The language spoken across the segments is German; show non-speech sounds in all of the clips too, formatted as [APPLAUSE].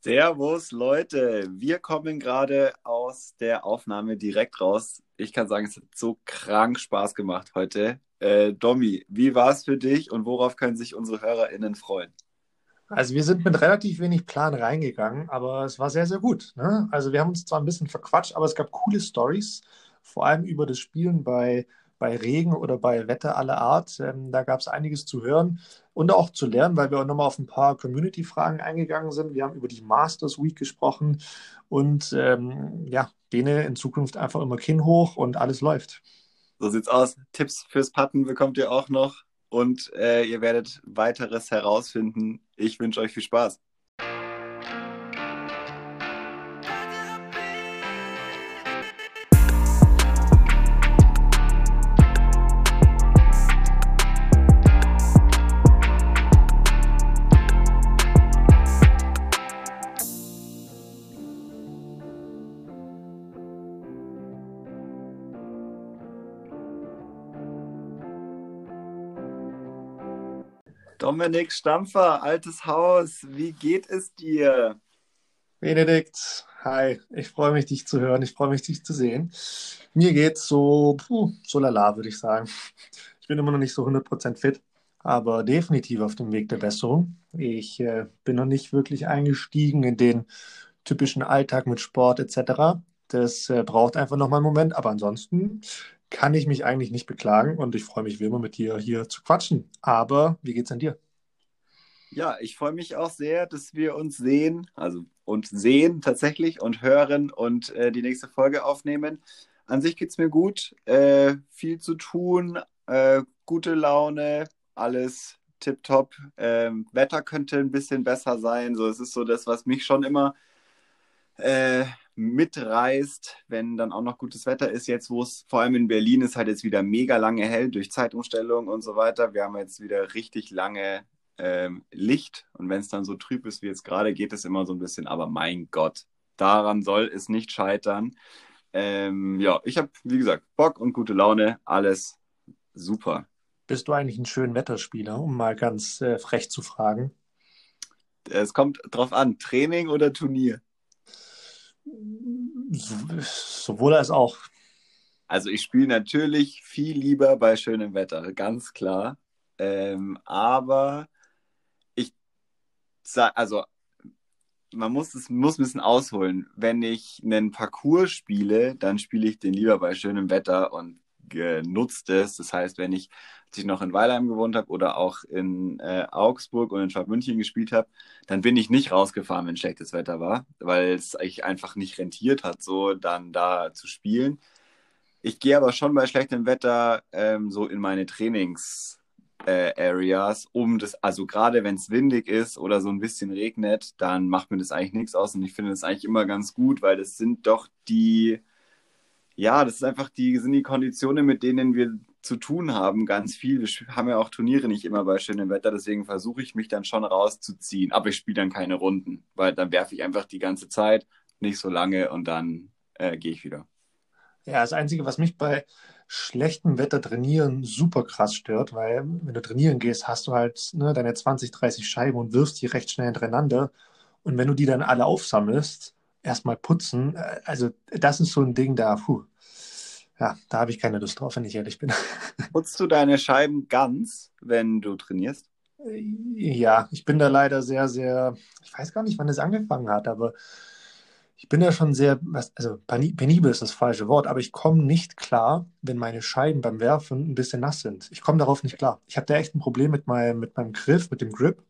Servus Leute, wir kommen gerade aus der Aufnahme direkt raus. Ich kann sagen, es hat so krank Spaß gemacht heute. Äh, Domi, wie war es für dich und worauf können sich unsere HörerInnen freuen? Also wir sind mit relativ wenig Plan reingegangen, aber es war sehr, sehr gut. Ne? Also wir haben uns zwar ein bisschen verquatscht, aber es gab coole Stories, vor allem über das Spielen bei, bei Regen oder bei Wetter aller Art. Ähm, da gab es einiges zu hören und auch zu lernen, weil wir auch nochmal auf ein paar Community-Fragen eingegangen sind. Wir haben über die Masters Week gesprochen und ähm, ja, denen in Zukunft einfach immer Kinn hoch und alles läuft. So sieht's aus. Tipps fürs Patten bekommt ihr auch noch und äh, ihr werdet weiteres herausfinden. Ich wünsche euch viel Spaß. Dominik Stampfer, altes Haus, wie geht es dir? Benedikt, hi, ich freue mich, dich zu hören, ich freue mich, dich zu sehen. Mir geht's so, puh, so lala, würde ich sagen. Ich bin immer noch nicht so 100% fit, aber definitiv auf dem Weg der Besserung. Ich äh, bin noch nicht wirklich eingestiegen in den typischen Alltag mit Sport etc. Das äh, braucht einfach noch mal einen Moment, aber ansonsten kann ich mich eigentlich nicht beklagen und ich freue mich wie immer mit dir hier zu quatschen. Aber wie geht's an dir? Ja, ich freue mich auch sehr, dass wir uns sehen, also und sehen tatsächlich und hören und äh, die nächste Folge aufnehmen. An sich geht es mir gut, äh, viel zu tun, äh, gute Laune, alles tipptopp. Ähm, Wetter könnte ein bisschen besser sein. So, es ist so das, was mich schon immer äh, mitreißt, wenn dann auch noch gutes Wetter ist. Jetzt, wo es vor allem in Berlin ist, halt jetzt wieder mega lange hell durch Zeitumstellung und so weiter. Wir haben jetzt wieder richtig lange ähm, Licht und wenn es dann so trüb ist wie jetzt gerade, geht es immer so ein bisschen, aber mein Gott, daran soll es nicht scheitern. Ähm, ja, ich habe, wie gesagt, Bock und gute Laune, alles super. Bist du eigentlich ein schön Wetterspieler, um mal ganz äh, frech zu fragen? Es kommt drauf an, Training oder Turnier? sowohl als auch. Also ich spiele natürlich viel lieber bei schönem Wetter, ganz klar. Ähm, aber also man muss es muss ein bisschen ausholen. Wenn ich einen Parcours spiele, dann spiele ich den lieber bei schönem Wetter und genutzt es. Das heißt, wenn ich, als ich noch in Weilheim gewohnt habe oder auch in äh, Augsburg und in Schwabmünchen gespielt habe, dann bin ich nicht rausgefahren, wenn schlechtes Wetter war, weil es sich einfach nicht rentiert hat, so dann da zu spielen. Ich gehe aber schon bei schlechtem Wetter ähm, so in meine Trainings äh, Areas, um das, also gerade wenn es windig ist oder so ein bisschen regnet, dann macht mir das eigentlich nichts aus und ich finde das eigentlich immer ganz gut, weil das sind doch die, ja, das ist einfach die, sind die Konditionen, mit denen wir zu tun haben, ganz viel. Wir haben ja auch Turniere nicht immer bei schönem Wetter, deswegen versuche ich mich dann schon rauszuziehen. Aber ich spiele dann keine Runden, weil dann werfe ich einfach die ganze Zeit, nicht so lange und dann äh, gehe ich wieder. Ja, das Einzige, was mich bei schlechtem Wetter trainieren super krass stört, weil wenn du trainieren gehst, hast du halt ne, deine 20, 30 Scheiben und wirfst die recht schnell hintereinander. Und wenn du die dann alle aufsammelst, erstmal putzen, äh, also das ist so ein Ding da, puh. Ja, da habe ich keine Lust drauf, wenn ich ehrlich bin. [LAUGHS] Putzt du deine Scheiben ganz, wenn du trainierst? Ja, ich bin da leider sehr, sehr, ich weiß gar nicht, wann es angefangen hat, aber ich bin ja schon sehr, also penibel ist das falsche Wort, aber ich komme nicht klar, wenn meine Scheiben beim Werfen ein bisschen nass sind. Ich komme darauf nicht klar. Ich habe da echt ein Problem mit meinem, mit meinem Griff, mit dem Grip.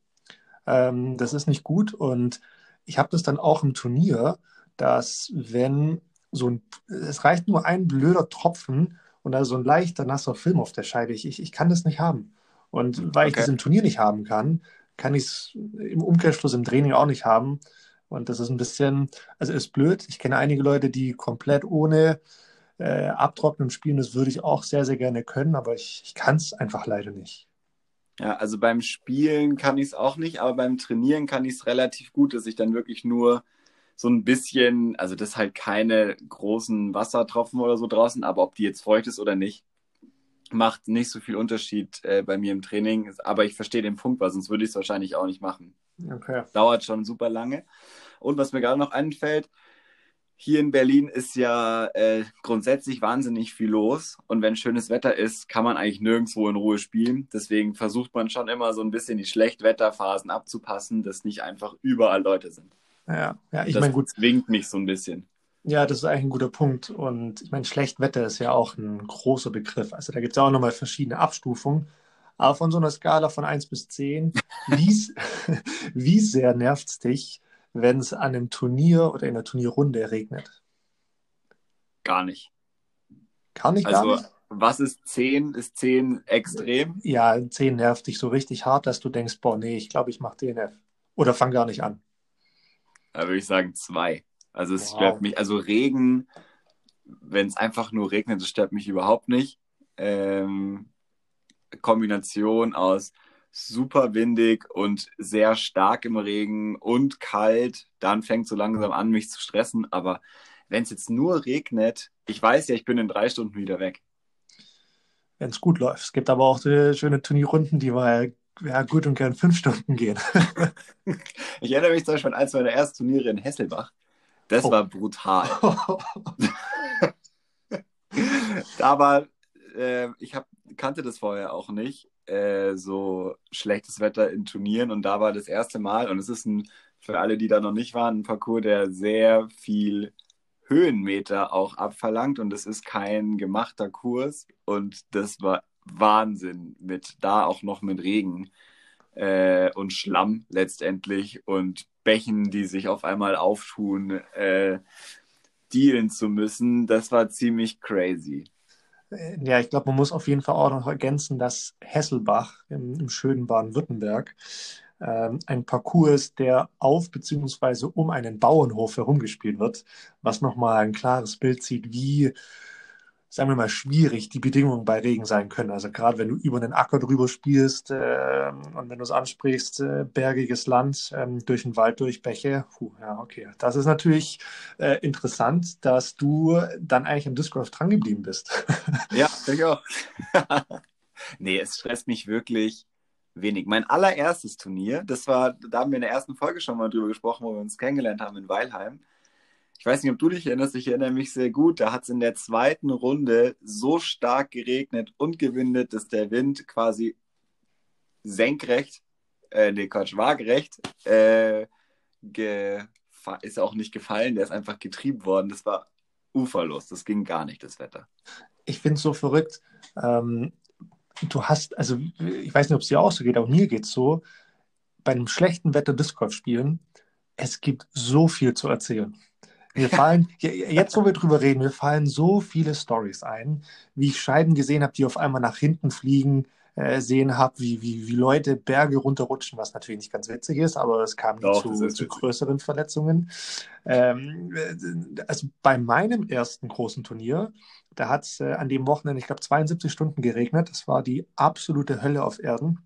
Ähm, das ist nicht gut und ich habe das dann auch im Turnier, dass wenn so ein, es reicht nur ein blöder Tropfen und da so ein leichter nasser Film auf der Scheibe. Ich, ich, ich kann das nicht haben. Und weil okay. ich das im Turnier nicht haben kann, kann ich es im Umkehrschluss im Training auch nicht haben. Und das ist ein bisschen, also ist blöd. Ich kenne einige Leute, die komplett ohne äh, Abtrocknen spielen. Das würde ich auch sehr, sehr gerne können, aber ich, ich kann es einfach leider nicht. Ja, also beim Spielen kann ich es auch nicht, aber beim Trainieren kann ich es relativ gut, dass ich dann wirklich nur so ein bisschen, also das halt keine großen Wassertropfen oder so draußen, aber ob die jetzt feucht ist oder nicht, macht nicht so viel Unterschied äh, bei mir im Training. Aber ich verstehe den Punkt, weil sonst würde ich es wahrscheinlich auch nicht machen. Okay. Dauert schon super lange. Und was mir gerade noch einfällt, hier in Berlin ist ja äh, grundsätzlich wahnsinnig viel los. Und wenn schönes Wetter ist, kann man eigentlich nirgendwo in Ruhe spielen. Deswegen versucht man schon immer so ein bisschen die Schlechtwetterphasen abzupassen, dass nicht einfach überall Leute sind. Ja, ja ich meine, gut, zwingt mich so ein bisschen. ja, das ist eigentlich ein guter Punkt. Und ich meine, Schlechtwetter ist ja auch ein großer Begriff. Also da gibt es ja auch nochmal verschiedene Abstufungen. Aber von so einer Skala von 1 bis 10, wie, [LAUGHS] wie sehr nervt es dich, wenn es an einem Turnier oder in der Turnierrunde regnet? Gar nicht. Gar nicht, gar Also, nicht. was ist 10? Ist 10 extrem? Ja, 10 nervt dich so richtig hart, dass du denkst, boah, nee, ich glaube, ich mache DNF. Oder fang gar nicht an. Da würde ich sagen 2. Also, es Wow. stört mich. Also, Regen, wenn es einfach nur regnet, das stört mich überhaupt nicht. Ähm, Kombination aus super windig und sehr stark im Regen und kalt, dann fängt so langsam an, mich zu stressen. Aber wenn es jetzt nur regnet, ich weiß ja, ich bin in drei Stunden wieder weg. wenn es gut läuft. Es gibt aber auch äh, schöne Turnierrunden, die mal ja, gut und gern fünf Stunden gehen. [LAUGHS] Ich erinnere mich zum Beispiel an eins meiner ersten Turniere in Hesselbach. Das Oh. war brutal. [LAUGHS] [LAUGHS] Da war, äh, ich hab, kannte das vorher auch nicht, äh, so schlechtes Wetter in Turnieren und da war das erste Mal und es ist ein, für alle, die da noch nicht waren, ein Parcours, der sehr viel Höhenmeter auch abverlangt und es ist kein gemachter Kurs und das war Wahnsinn mit da auch noch mit Regen äh, und Schlamm letztendlich und Bächen, die sich auf einmal auftun, äh, dealen zu müssen. Das war ziemlich crazy. Ja, ich glaube, man muss auf jeden Fall auch noch ergänzen, dass Hesselbach im, im schönen Baden-Württemberg ähm, ein Parcours ist, der auf bzw. um einen Bauernhof herumgespielt wird, was nochmal ein klares Bild zieht, wie, sagen wir mal, schwierig die Bedingungen bei Regen sein können. Also gerade wenn du über einen Acker drüber spielst äh, und wenn du es ansprichst, äh, bergiges Land, ähm, durch den Wald, durch Bäche, puh, ja, okay. Das ist natürlich äh, interessant, dass du dann eigentlich im Disc Golf dran geblieben bist. Ja, [LAUGHS] ich auch. [LAUGHS] nee, es stresst mich wirklich wenig. Mein allererstes Turnier, das war, da haben wir in der ersten Folge schon mal drüber gesprochen, wo wir uns kennengelernt haben in Weilheim. Ich weiß nicht, ob du dich erinnerst, ich erinnere mich sehr gut. Da hat es in der zweiten Runde so stark geregnet und gewindet, dass der Wind quasi senkrecht, äh, nee, Quatsch, waagerecht, äh, ist auch nicht gefallen, der ist einfach getrieben worden. Das war uferlos, das ging gar nicht, das Wetter. ich finde es so verrückt. Ähm, du hast, also ich weiß nicht, ob es dir auch so geht, aber mir geht es so, bei einem schlechten Wetter Disc Golf spielen, es gibt so viel zu erzählen. Mir fallen, jetzt wo wir drüber reden, mir fallen so viele Stories ein, wie ich Scheiben gesehen habe, die auf einmal nach hinten fliegen, äh, sehen habe, wie, wie, wie Leute Berge runterrutschen, was natürlich nicht ganz witzig ist, aber es kam Doch, zu, zu größeren Verletzungen. Ähm, äh, also bei meinem ersten großen Turnier, da hat es äh, an dem Wochenende, ich glaube, 72 Stunden geregnet. Das war die absolute Hölle auf Erden.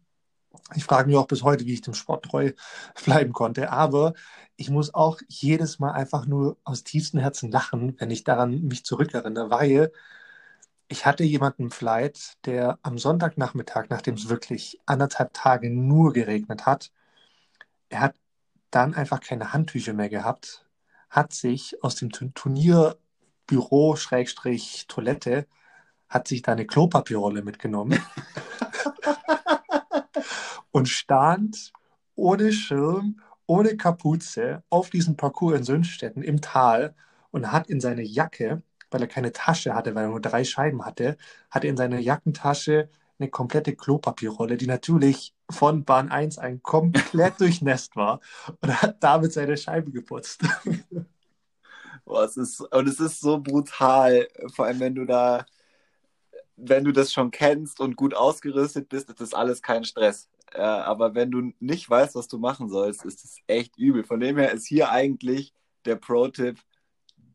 Ich frage mich auch bis heute, wie ich dem Sport treu [LAUGHS] bleiben konnte. Aber ich muss auch jedes Mal einfach nur aus tiefstem Herzen lachen, wenn ich daran mich zurückerinnere, weil ich hatte jemanden im Flight, der am Sonntagnachmittag, nachdem es wirklich anderthalb Tage nur geregnet hat, er hat dann einfach keine Handtücher mehr gehabt, hat sich aus dem Tu- Turnierbüro, Schrägstrich, Toilette, hat sich da eine Klopapierrolle mitgenommen [LAUGHS] und stand ohne Schirm, ohne Kapuze auf diesem Parcours in Sönstetten im Tal und hat in seine Jacke, weil er keine Tasche hatte, weil er nur drei Scheiben hatte, hat er in seiner Jackentasche eine komplette Klopapierrolle, die natürlich von Bahn 1 ein komplett [LAUGHS] durchnässt war und hat damit seine Scheibe geputzt. [LAUGHS] Boah, es ist, und es ist so brutal, vor allem wenn du da, wenn du das schon kennst und gut ausgerüstet bist, ist das alles kein Stress. Äh, aber wenn du nicht weißt, was du machen sollst, ist es echt übel. Von dem her ist hier eigentlich der Pro-Tipp,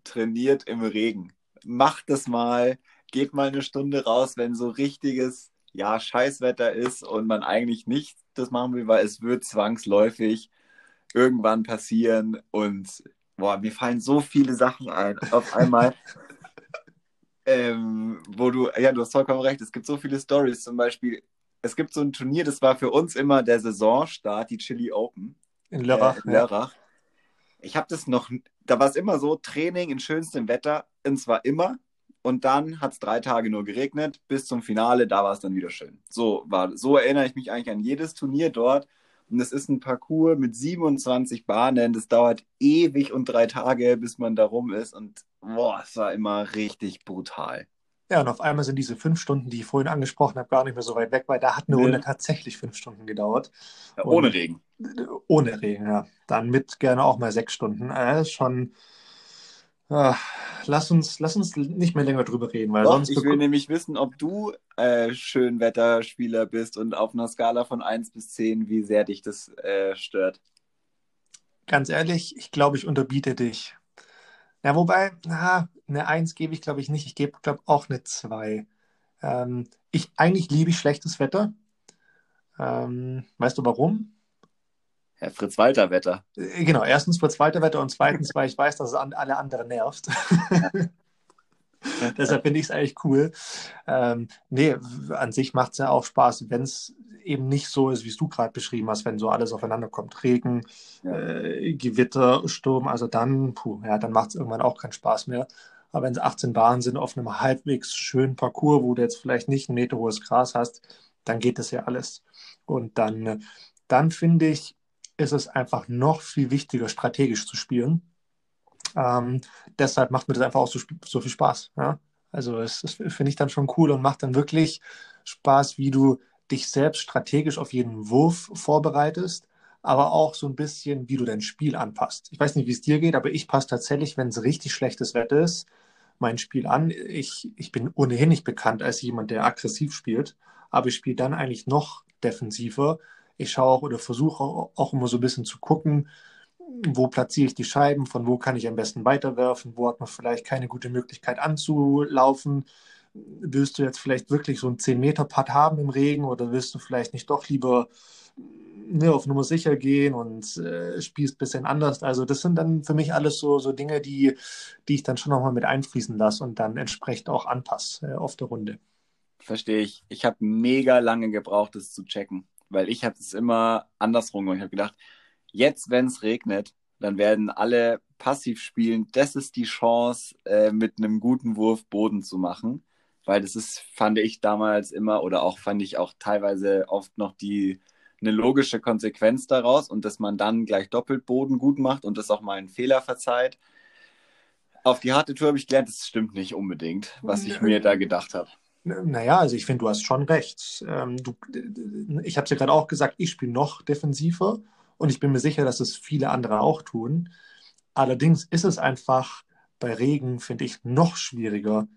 trainiert im Regen. Macht das mal, geht mal eine Stunde raus, wenn so richtiges, ja, Scheißwetter ist und man eigentlich nicht das machen will, weil es wird zwangsläufig irgendwann passieren und boah, mir fallen so viele Sachen ein auf einmal. [LAUGHS] ähm, wo du, ja, du hast vollkommen recht, es gibt so viele Stories. Zum Beispiel, es gibt so ein Turnier, das war für uns immer der Saisonstart, die Chili Open. In Lörrach. Äh, in Lörrach. Ja. Ich habe das noch, da war es immer so, Training in schönstem Wetter, und zwar immer. Und dann hat es drei Tage nur geregnet, bis zum Finale, da war es dann wieder schön. So war, so erinnere ich mich eigentlich an jedes Turnier dort. Und es ist ein Parcours mit 27 Bahnen. Das dauert ewig und drei Tage, bis man da rum ist. Und boah, es war immer richtig brutal. Ja, und auf einmal sind diese fünf Stunden, die ich vorhin angesprochen habe, gar nicht mehr so weit weg, weil da hat eine Runde tatsächlich fünf Stunden gedauert. Ja, ohne Regen. Ohne Regen, ja. Dann mit gerne auch mal sechs Stunden. Das äh, ist schon. Äh, lass, uns, lass uns nicht mehr länger drüber reden, weil Doch, sonst. Ich will nämlich wissen, ob du äh, Schönwetterspieler bist und auf einer Skala von 1 bis 10, wie sehr dich das äh, stört. Ganz ehrlich, ich glaube, ich unterbiete dich. Ja, wobei, na, eine 1 gebe ich, glaube ich, nicht. Ich gebe, glaube ich, auch eine 2. Ähm, ich, eigentlich liebe ich schlechtes Wetter. Ähm, weißt du warum? Ja, Fritz Walter Wetter. Äh, genau, erstens Fritz Walter Wetter und zweitens, weil ich weiß, dass es an, alle anderen nervt. [LAUGHS] [LAUGHS] Deshalb finde ich es eigentlich cool. Ähm, nee, an sich macht es ja auch Spaß, wenn es eben nicht so ist, wie es du gerade beschrieben hast, wenn so alles aufeinander kommt. Regen, ja. äh, Gewitter, Sturm, also dann, puh, ja, dann macht es irgendwann auch keinen Spaß mehr. Aber wenn es 18 Bahnen sind auf einem halbwegs schönen Parcours, wo du jetzt vielleicht nicht ein Meter hohes Gras hast, dann geht das ja alles. Und dann, dann finde ich, ist es einfach noch viel wichtiger, strategisch zu spielen. Ähm, deshalb macht mir das einfach auch so, so viel Spaß. Ja? Also das, das finde ich dann schon cool und macht dann wirklich Spaß, wie du dich selbst strategisch auf jeden Wurf vorbereitest, aber auch so ein bisschen, wie du dein Spiel anpasst. Ich weiß nicht, wie es dir geht, aber ich passe tatsächlich, wenn es richtig schlechtes Wetter ist, mein Spiel an. Ich, ich bin ohnehin nicht bekannt als jemand, der aggressiv spielt, aber ich spiele dann eigentlich noch defensiver. Ich schaue auch oder versuche auch immer so ein bisschen zu gucken, wo platziere ich die Scheiben, von wo kann ich am besten weiterwerfen, wo hat man vielleicht keine gute Möglichkeit anzulaufen willst du jetzt vielleicht wirklich so einen 10-Meter-Putt haben im Regen oder willst du vielleicht nicht doch lieber ne, auf Nummer sicher gehen und äh, spielst ein bisschen anders? Also das sind dann für mich alles so, so Dinge, die, die ich dann schon nochmal mit einfließen lasse und dann entsprechend auch anpasse äh, auf der Runde. Verstehe ich. Ich habe mega lange gebraucht, das zu checken, weil ich habe es immer andersrum gemacht. Ich habe gedacht, jetzt, wenn es regnet, dann werden alle passiv spielen. Das ist die Chance, äh, mit einem guten Wurf Boden zu machen weil das ist, fand ich damals immer oder auch fand ich auch teilweise oft noch die eine logische Konsequenz daraus und dass man dann gleich doppelt Boden gut macht und das auch mal einen Fehler verzeiht. Auf die harte Tour habe ich gelernt, das stimmt nicht unbedingt, was ich mir da gedacht habe. Naja, also ich finde, du hast schon recht. Ähm, du, ich habe es ja gerade auch gesagt, ich spiele noch defensiver und ich bin mir sicher, dass es viele andere auch tun. Allerdings ist es einfach bei Regen, finde ich, noch schwieriger,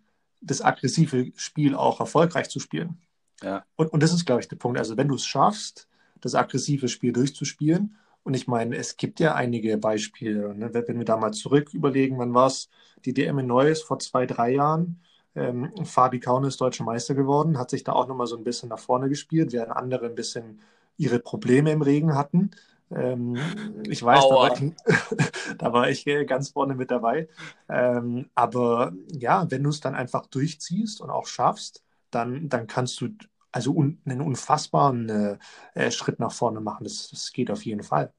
das aggressive Spiel auch erfolgreich zu spielen. Ja. Und, und das ist, glaube ich, der Punkt. Also, wenn du es schaffst, das aggressive Spiel durchzuspielen, und ich meine, es gibt ja einige Beispiele. Ne? Wenn wir da mal zurück überlegen, wann war es die DM in Neues vor zwei, drei Jahren? Ähm, Fabi Kaune ist deutscher Meister geworden, hat sich da auch nochmal so ein bisschen nach vorne gespielt, während andere ein bisschen ihre Probleme im Regen hatten. Ähm, ich weiß, da war, ich, [LAUGHS] da war, ich, ganz vorne mit dabei. Ähm, aber ja, wenn du es dann einfach durchziehst und auch schaffst, dann, dann kannst du also un, einen unfassbaren äh, Schritt nach vorne machen. Das, das geht auf jeden Fall.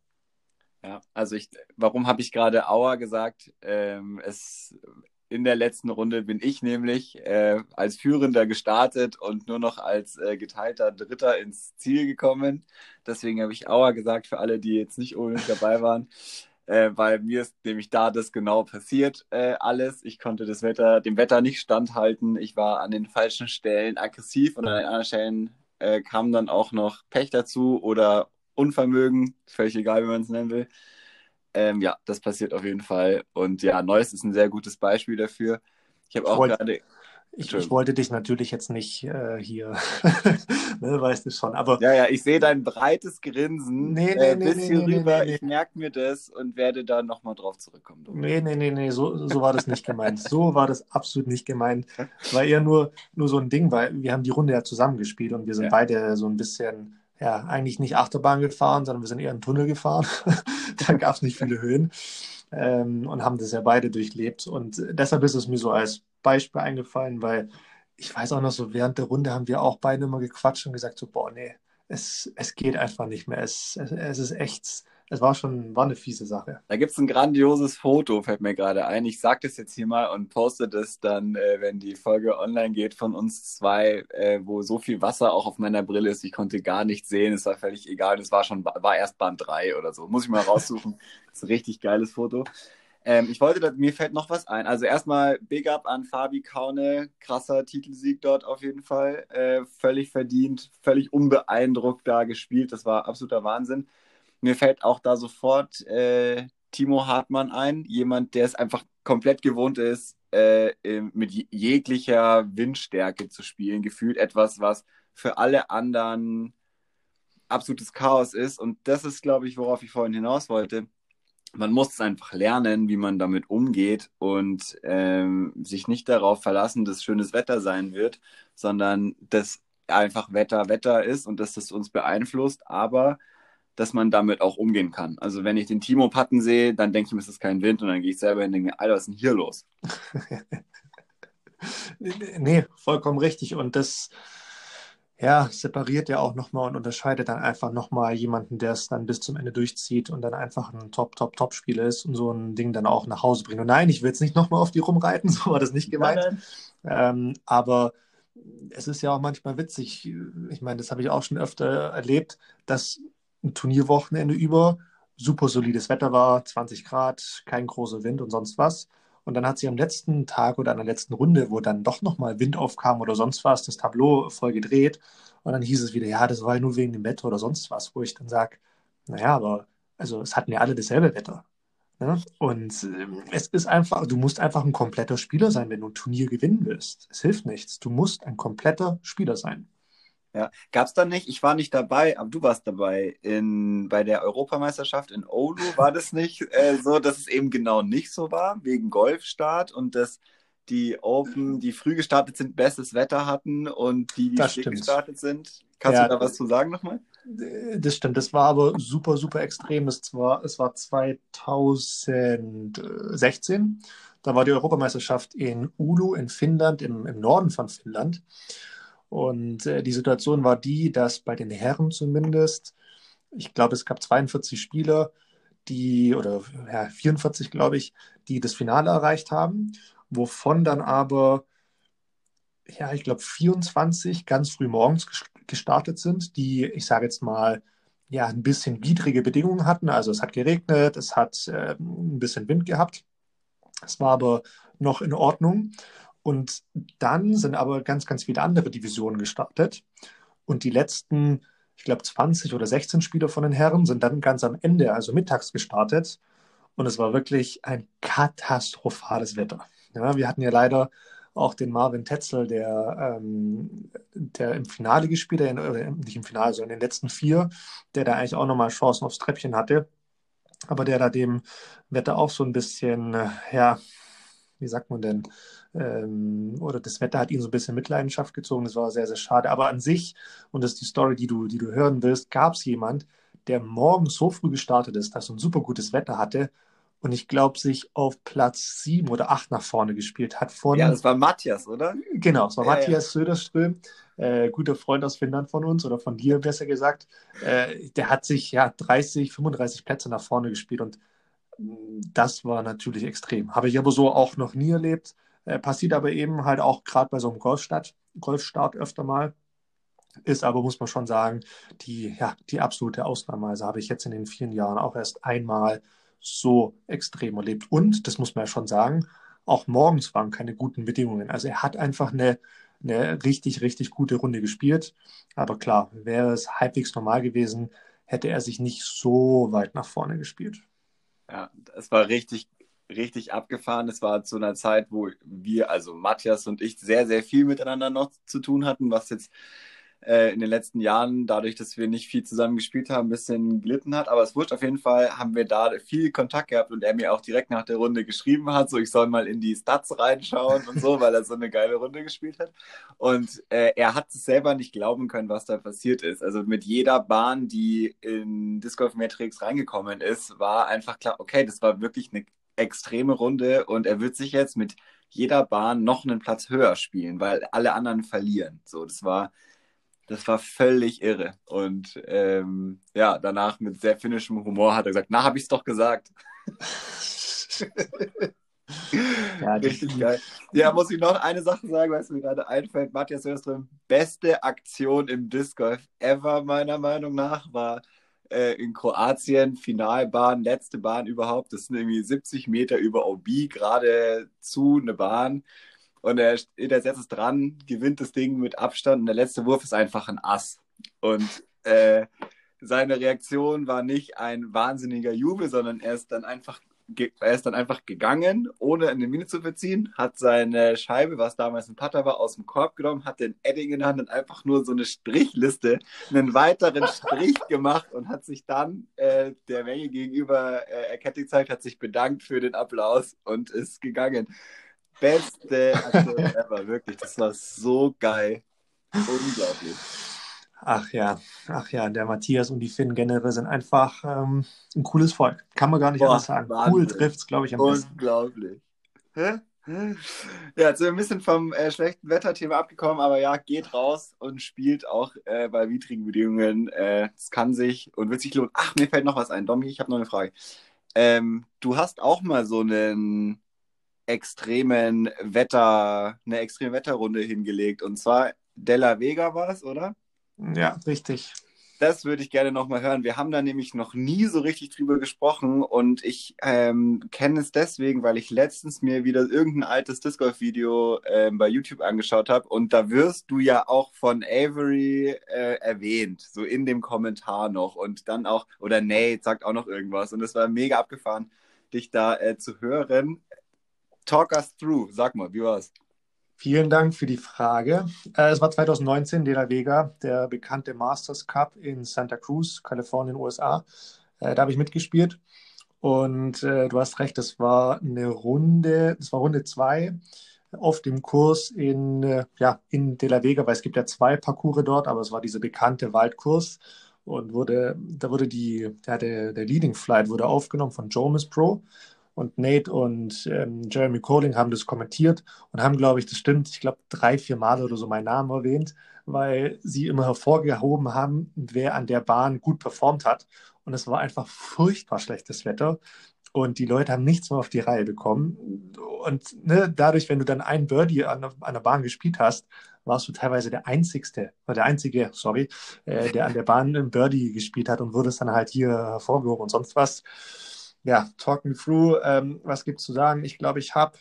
Ja, also ich, warum habe ich gerade Auer gesagt? Ähm, es in der letzten Runde bin ich nämlich äh, als Führender gestartet und nur noch als äh, geteilter Dritter ins Ziel gekommen. Deswegen habe ich Aua gesagt für alle, die jetzt nicht unbedingt dabei waren, äh, weil mir ist nämlich da das genau passiert äh, alles. Ich konnte das Wetter, dem Wetter nicht standhalten. Ich war an den falschen Stellen aggressiv und an den anderen Stellen äh, kam dann auch noch Pech dazu oder Unvermögen, völlig egal, wie man es nennen will. Ähm, ja, das passiert auf jeden Fall. Und ja, Neues ist ein sehr gutes Beispiel dafür. Ich habe auch gerade. Ich, ich, wollte dich natürlich jetzt nicht äh, hier, [LAUGHS] ne, weißt du schon, aber. Ja, ja, ich sehe dein breites Grinsen nee, nee, äh, bis nee, hier rüber. Ich merke mir das und werde da nochmal drauf zurückkommen. Nee, nee, nee, nee, so, so war das nicht gemeint. [LAUGHS] so war das absolut nicht gemeint. War eher nur, nur so ein Ding, weil wir haben die Runde ja zusammengespielt und wir sind ja. beide so ein bisschen ja, eigentlich nicht Achterbahn gefahren, sondern wir sind eher einen Tunnel gefahren. [LAUGHS] da gab es nicht viele Höhen ähm, und haben das ja beide durchlebt. Und deshalb ist es mir so als Beispiel eingefallen, weil ich weiß auch noch so, während der Runde haben wir auch beide immer gequatscht und gesagt, so, boah, nee, es, es geht einfach nicht mehr. Es, es, es ist echt es war schon, war eine fiese Sache. Da gibt es ein grandioses Foto, fällt mir gerade ein. Ich sage das jetzt hier mal und poste das dann, äh, wenn die Folge online geht, von uns zwei, äh, wo so viel Wasser auch auf meiner Brille ist. Ich konnte gar nichts sehen. Es war völlig egal. Es war schon, war erst Band 3 oder so. Muss ich mal raussuchen. das [LAUGHS] ist ein richtig geiles Foto. Ähm, ich wollte, mir fällt noch was ein. Also erstmal Big Up an Fabi Kaune, krasser Titelsieg dort auf jeden Fall. Äh, völlig verdient, völlig unbeeindruckt da gespielt. Das war absoluter Wahnsinn. Mir fällt auch da sofort äh, Timo Hartmann ein, jemand, der es einfach komplett gewohnt ist, äh, mit jeglicher Windstärke zu spielen. Gefühlt etwas, was für alle anderen absolutes Chaos ist. Und das ist, glaube ich, worauf ich vorhin hinaus wollte man muss es einfach lernen, wie man damit umgeht und ähm, sich nicht darauf verlassen, dass schönes Wetter sein wird, sondern dass einfach Wetter Wetter ist und dass das uns beeinflusst, aber dass man damit auch umgehen kann. Also wenn ich den Timo Patten sehe, dann denke ich mir, es ist kein Wind und dann gehe ich selber hin und denke, Alter, was ist denn hier los? [LAUGHS] nee, vollkommen richtig. Und das, ja, separiert ja auch nochmal und unterscheidet dann einfach nochmal jemanden, der es dann bis zum Ende durchzieht und dann einfach ein Top, Top, Top-Spieler ist und so ein Ding dann auch nach Hause bringt. Und nein, ich will jetzt nicht nochmal auf die rumreiten, [LAUGHS] so war das nicht gemeint. Ähm, aber es ist ja auch manchmal witzig, ich meine, das habe ich auch schon öfter erlebt, dass ein Turnierwochenende über super solides Wetter war, 20 Grad, kein großer Wind und sonst was. Und dann hat sie am letzten Tag oder an der letzten Runde, wo dann doch nochmal Wind aufkam oder sonst was, das Tableau voll gedreht. Und dann hieß es wieder, ja, das war ja nur wegen dem Wetter oder sonst was, wo ich dann sage, naja, aber also es hatten ja alle dasselbe Wetter. Ne? Und äh, es ist einfach, du musst einfach ein kompletter Spieler sein, wenn du ein Turnier gewinnen willst. Es hilft nichts. Du musst ein kompletter Spieler sein. Ja, gab es da nicht, ich war nicht dabei, aber du warst dabei, in, bei der Europameisterschaft in Oulu war das nicht äh, so, dass es eben genau nicht so war, wegen Golfstart und dass die Open, die früh gestartet sind, bestes Wetter hatten und die, die spät gestartet sind. Kannst ja, du da was zu sagen nochmal? Das stimmt, das war aber super, super extrem. Das war, es war 2016. Da war die Europameisterschaft in Ulu in Finnland, im, im Norden von Finnland. Und äh, die Situation war die, dass bei den Herren zumindest, ich glaube, es gab 42 Spieler, die, oder ja, 44, glaube ich, die das Finale erreicht haben, wovon dann aber, ja, ich glaube, 24 ganz früh morgens gestartet sind, die, ich sage jetzt mal, ja, ein bisschen widrige Bedingungen hatten. Also es hat geregnet, es hat äh, ein bisschen Wind gehabt. Es war aber noch in Ordnung. Und dann sind aber ganz, ganz viele andere Divisionen gestartet. Und die letzten, ich glaube, 20 oder 16 Spieler von den Herren sind dann ganz am Ende, also mittags gestartet. Und es war wirklich ein katastrophales Wetter. Ja, wir hatten ja leider auch den Marvin Tetzel, der, ähm, der im Finale gespielt hat, nicht im Finale, sondern in den letzten vier, der da eigentlich auch nochmal Chancen aufs Treppchen hatte, aber der da dem Wetter auch so ein bisschen, äh, ja, wie sagt man denn, ähm, oder das Wetter hat ihn so ein bisschen Mitleidenschaft gezogen. Das war sehr, sehr schade. Aber an sich, und das ist die Story, die du, die du hören willst, gab es jemand, der morgens so früh gestartet ist, dass er ein super gutes Wetter hatte und ich glaube, sich auf Platz sieben oder acht nach vorne gespielt hat. Von, ja, das war Matthias, oder? Genau, es war ja, Matthias ja. Söderström, äh, guter Freund aus Finnland von uns oder von dir besser gesagt. Äh, der hat sich ja 30, 35 Plätze nach vorne gespielt und das war natürlich extrem. Habe ich aber so auch noch nie erlebt. Äh, passiert aber eben halt auch gerade bei so einem Golfstart, Golfstart öfter mal. Ist aber, muss man schon sagen, die, ja, die absolute Ausnahme. Also habe ich jetzt in den vielen Jahren auch erst einmal so extrem erlebt. Und, das muss man ja schon sagen, auch morgens waren keine guten Bedingungen. Also er hat einfach eine, eine richtig, richtig gute Runde gespielt. Aber klar, wäre es halbwegs normal gewesen, hätte er sich nicht so weit nach vorne gespielt. Ja, es war richtig, richtig abgefahren. Es war zu einer Zeit, wo wir, also Matthias und ich, sehr, sehr viel miteinander noch zu tun hatten, was jetzt äh, in den letzten Jahren, dadurch, dass wir nicht viel zusammen gespielt haben, ein bisschen gelitten hat. Aber es wurscht, auf jeden Fall haben wir da viel Kontakt gehabt und er mir auch direkt nach der Runde geschrieben hat, so ich soll mal in die Stats reinschauen und so, weil er so eine geile Runde gespielt hat. Und äh, er hat es selber nicht glauben können, was da passiert ist. Also mit jeder Bahn, die in Disc Golf Matrix reingekommen ist, war einfach klar, okay, das war wirklich eine extreme Runde und er wird sich jetzt mit jeder Bahn noch einen Platz höher spielen, weil alle anderen verlieren. So, das war das war völlig irre. Und ähm, ja, danach mit sehr finnischem Humor hat er gesagt, na, habe ich es doch gesagt. [LAUGHS] ja, Richtig geil. Ja, muss ich noch eine Sache sagen, was mir gerade einfällt. Matthias Öström, beste Aktion im Disc Golf ever, meiner Meinung nach, war äh, in Kroatien, Finalbahn, letzte Bahn überhaupt. Das sind irgendwie 70 Meter über OB, gerade zu eine Bahn. Und er, der setzt es dran, gewinnt das Ding mit Abstand und der letzte Wurf ist einfach ein Ass. Und äh, seine Reaktion war nicht ein wahnsinniger Jubel, sondern er ist dann einfach er ist dann einfach gegangen, ohne eine Mine zu verziehen, hat seine Scheibe, was damals ein Putter war, aus dem Korb genommen, hat den Edding in der Hand und einfach nur so eine Strichliste, einen weiteren Strich gemacht und hat sich dann äh, der Menge gegenüber äh, erkettigt gezeigt, hat sich bedankt für den Applaus und ist gegangen. Beste Aktion [LAUGHS] ever, wirklich. Das war so geil. Unglaublich. Ach ja, ach ja, der Matthias und die Finn generell sind einfach ähm, ein cooles Volk. Kann man gar nicht Boah, anders sagen. Wahnsinn. Cool trifft es, glaube ich, am besten. Unglaublich. Ja, jetzt sind wir ein bisschen vom äh, schlechten Wetterthema abgekommen, aber ja, geht raus und spielt auch äh, bei widrigen Bedingungen. Äh, es kann sich und wird sich lohnen. Ach, mir fällt noch was ein. Domi, ich habe noch eine Frage. Ähm, du hast auch mal so einen extremen Wetter, eine extreme Wetterrunde hingelegt. Und zwar Della Vega war es, oder? Ja, richtig. Das würde ich gerne nochmal hören. Wir haben da nämlich noch nie so richtig drüber gesprochen und ich ähm, kenne es deswegen, weil ich letztens mir wieder irgendein altes Disc Golf Video ähm, bei YouTube angeschaut habe und da wirst du ja auch von Avery äh, erwähnt, so in dem Kommentar noch und dann auch, oder Nate sagt auch noch irgendwas und es war mega abgefahren, dich da äh, zu hören. Talk us through, sag mal, wie war's? Vielen Dank für die Frage. Äh, es war 2019 De La Vega, der bekannte Masters Cup in Santa Cruz, Kalifornien, USA. Äh, da habe ich mitgespielt. Und äh, du hast recht, das war eine Runde, das war Runde zwei auf dem Kurs in, ja, in De La Vega, weil es gibt ja zwei Parcours dort, aber es war dieser bekannte Waldkurs und wurde, da wurde die, ja, der, der Leading Flight wurde aufgenommen von Jomis Pro und Nate und ähm, Jeremy Colling haben das kommentiert und haben, glaube ich, das stimmt, ich glaube, drei, vier Mal oder so meinen Namen erwähnt, weil sie immer hervorgehoben haben, wer an der Bahn gut performt hat. Und es war einfach furchtbar schlechtes Wetter. Und die Leute haben nichts mehr auf die Reihe bekommen. Und ne, dadurch, wenn du dann einen Birdie an, an der Bahn gespielt hast, warst du teilweise der Einzigste, der Einzige, sorry, äh, der an der Bahn einen Birdie gespielt hat und wurdest dann halt hier hervorgehoben und sonst was ja, talk me through. Ähm, was es zu sagen? Ich glaube, ich habe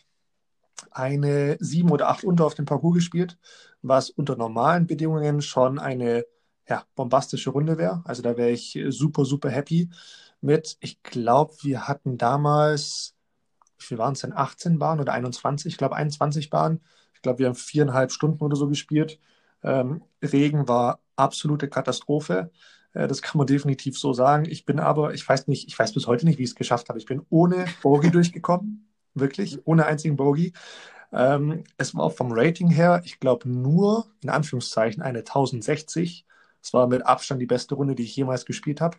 eine sieben oder acht unter auf dem Parcours gespielt, was unter normalen Bedingungen schon eine ja, bombastische Runde wäre. Also da wäre ich super, super happy mit. Ich glaube, wir hatten damals, wie viel waren es denn? 18 Bahnen oder 21? Ich glaube, 21 Bahnen. Ich glaube, wir haben viereinhalb Stunden oder so gespielt. Ähm, Regen war absolute Katastrophe. Äh, das kann man definitiv so sagen. Ich bin aber, ich weiß nicht, ich weiß bis heute nicht, wie ich es geschafft habe. Ich bin ohne Bogey [LAUGHS] durchgekommen. Wirklich, ohne einzigen Bogey. Ähm, es war vom Rating her, ich glaube, nur in Anführungszeichen eine 1060. Es war mit Abstand die beste Runde, die ich jemals gespielt habe.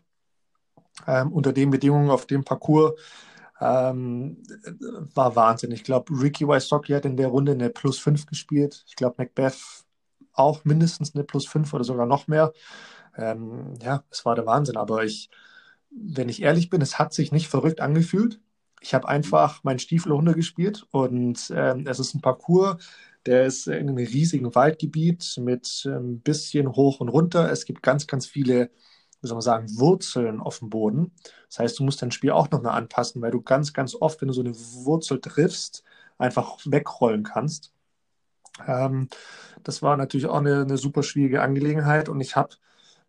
Ähm, unter den Bedingungen auf dem Parcours ähm, war Wahnsinn. Ich glaube, Ricky Wysocki hat in der Runde eine Plus 5 gespielt. Ich glaube, Macbeth auch mindestens eine Plus 5 oder sogar noch mehr. Ähm, ja, es war der Wahnsinn. Aber ich, wenn ich ehrlich bin, es hat sich nicht verrückt angefühlt. Ich habe einfach meinen Stiefel runtergespielt und ähm, es ist ein Parcours, der ist in einem riesigen Waldgebiet mit ein ähm, bisschen hoch und runter. Es gibt ganz, ganz viele, wie soll man sagen, Wurzeln auf dem Boden. Das heißt, du musst dein Spiel auch nochmal anpassen, weil du ganz, ganz oft, wenn du so eine Wurzel triffst, einfach wegrollen kannst. Ähm, das war natürlich auch eine, eine super schwierige Angelegenheit und ich habe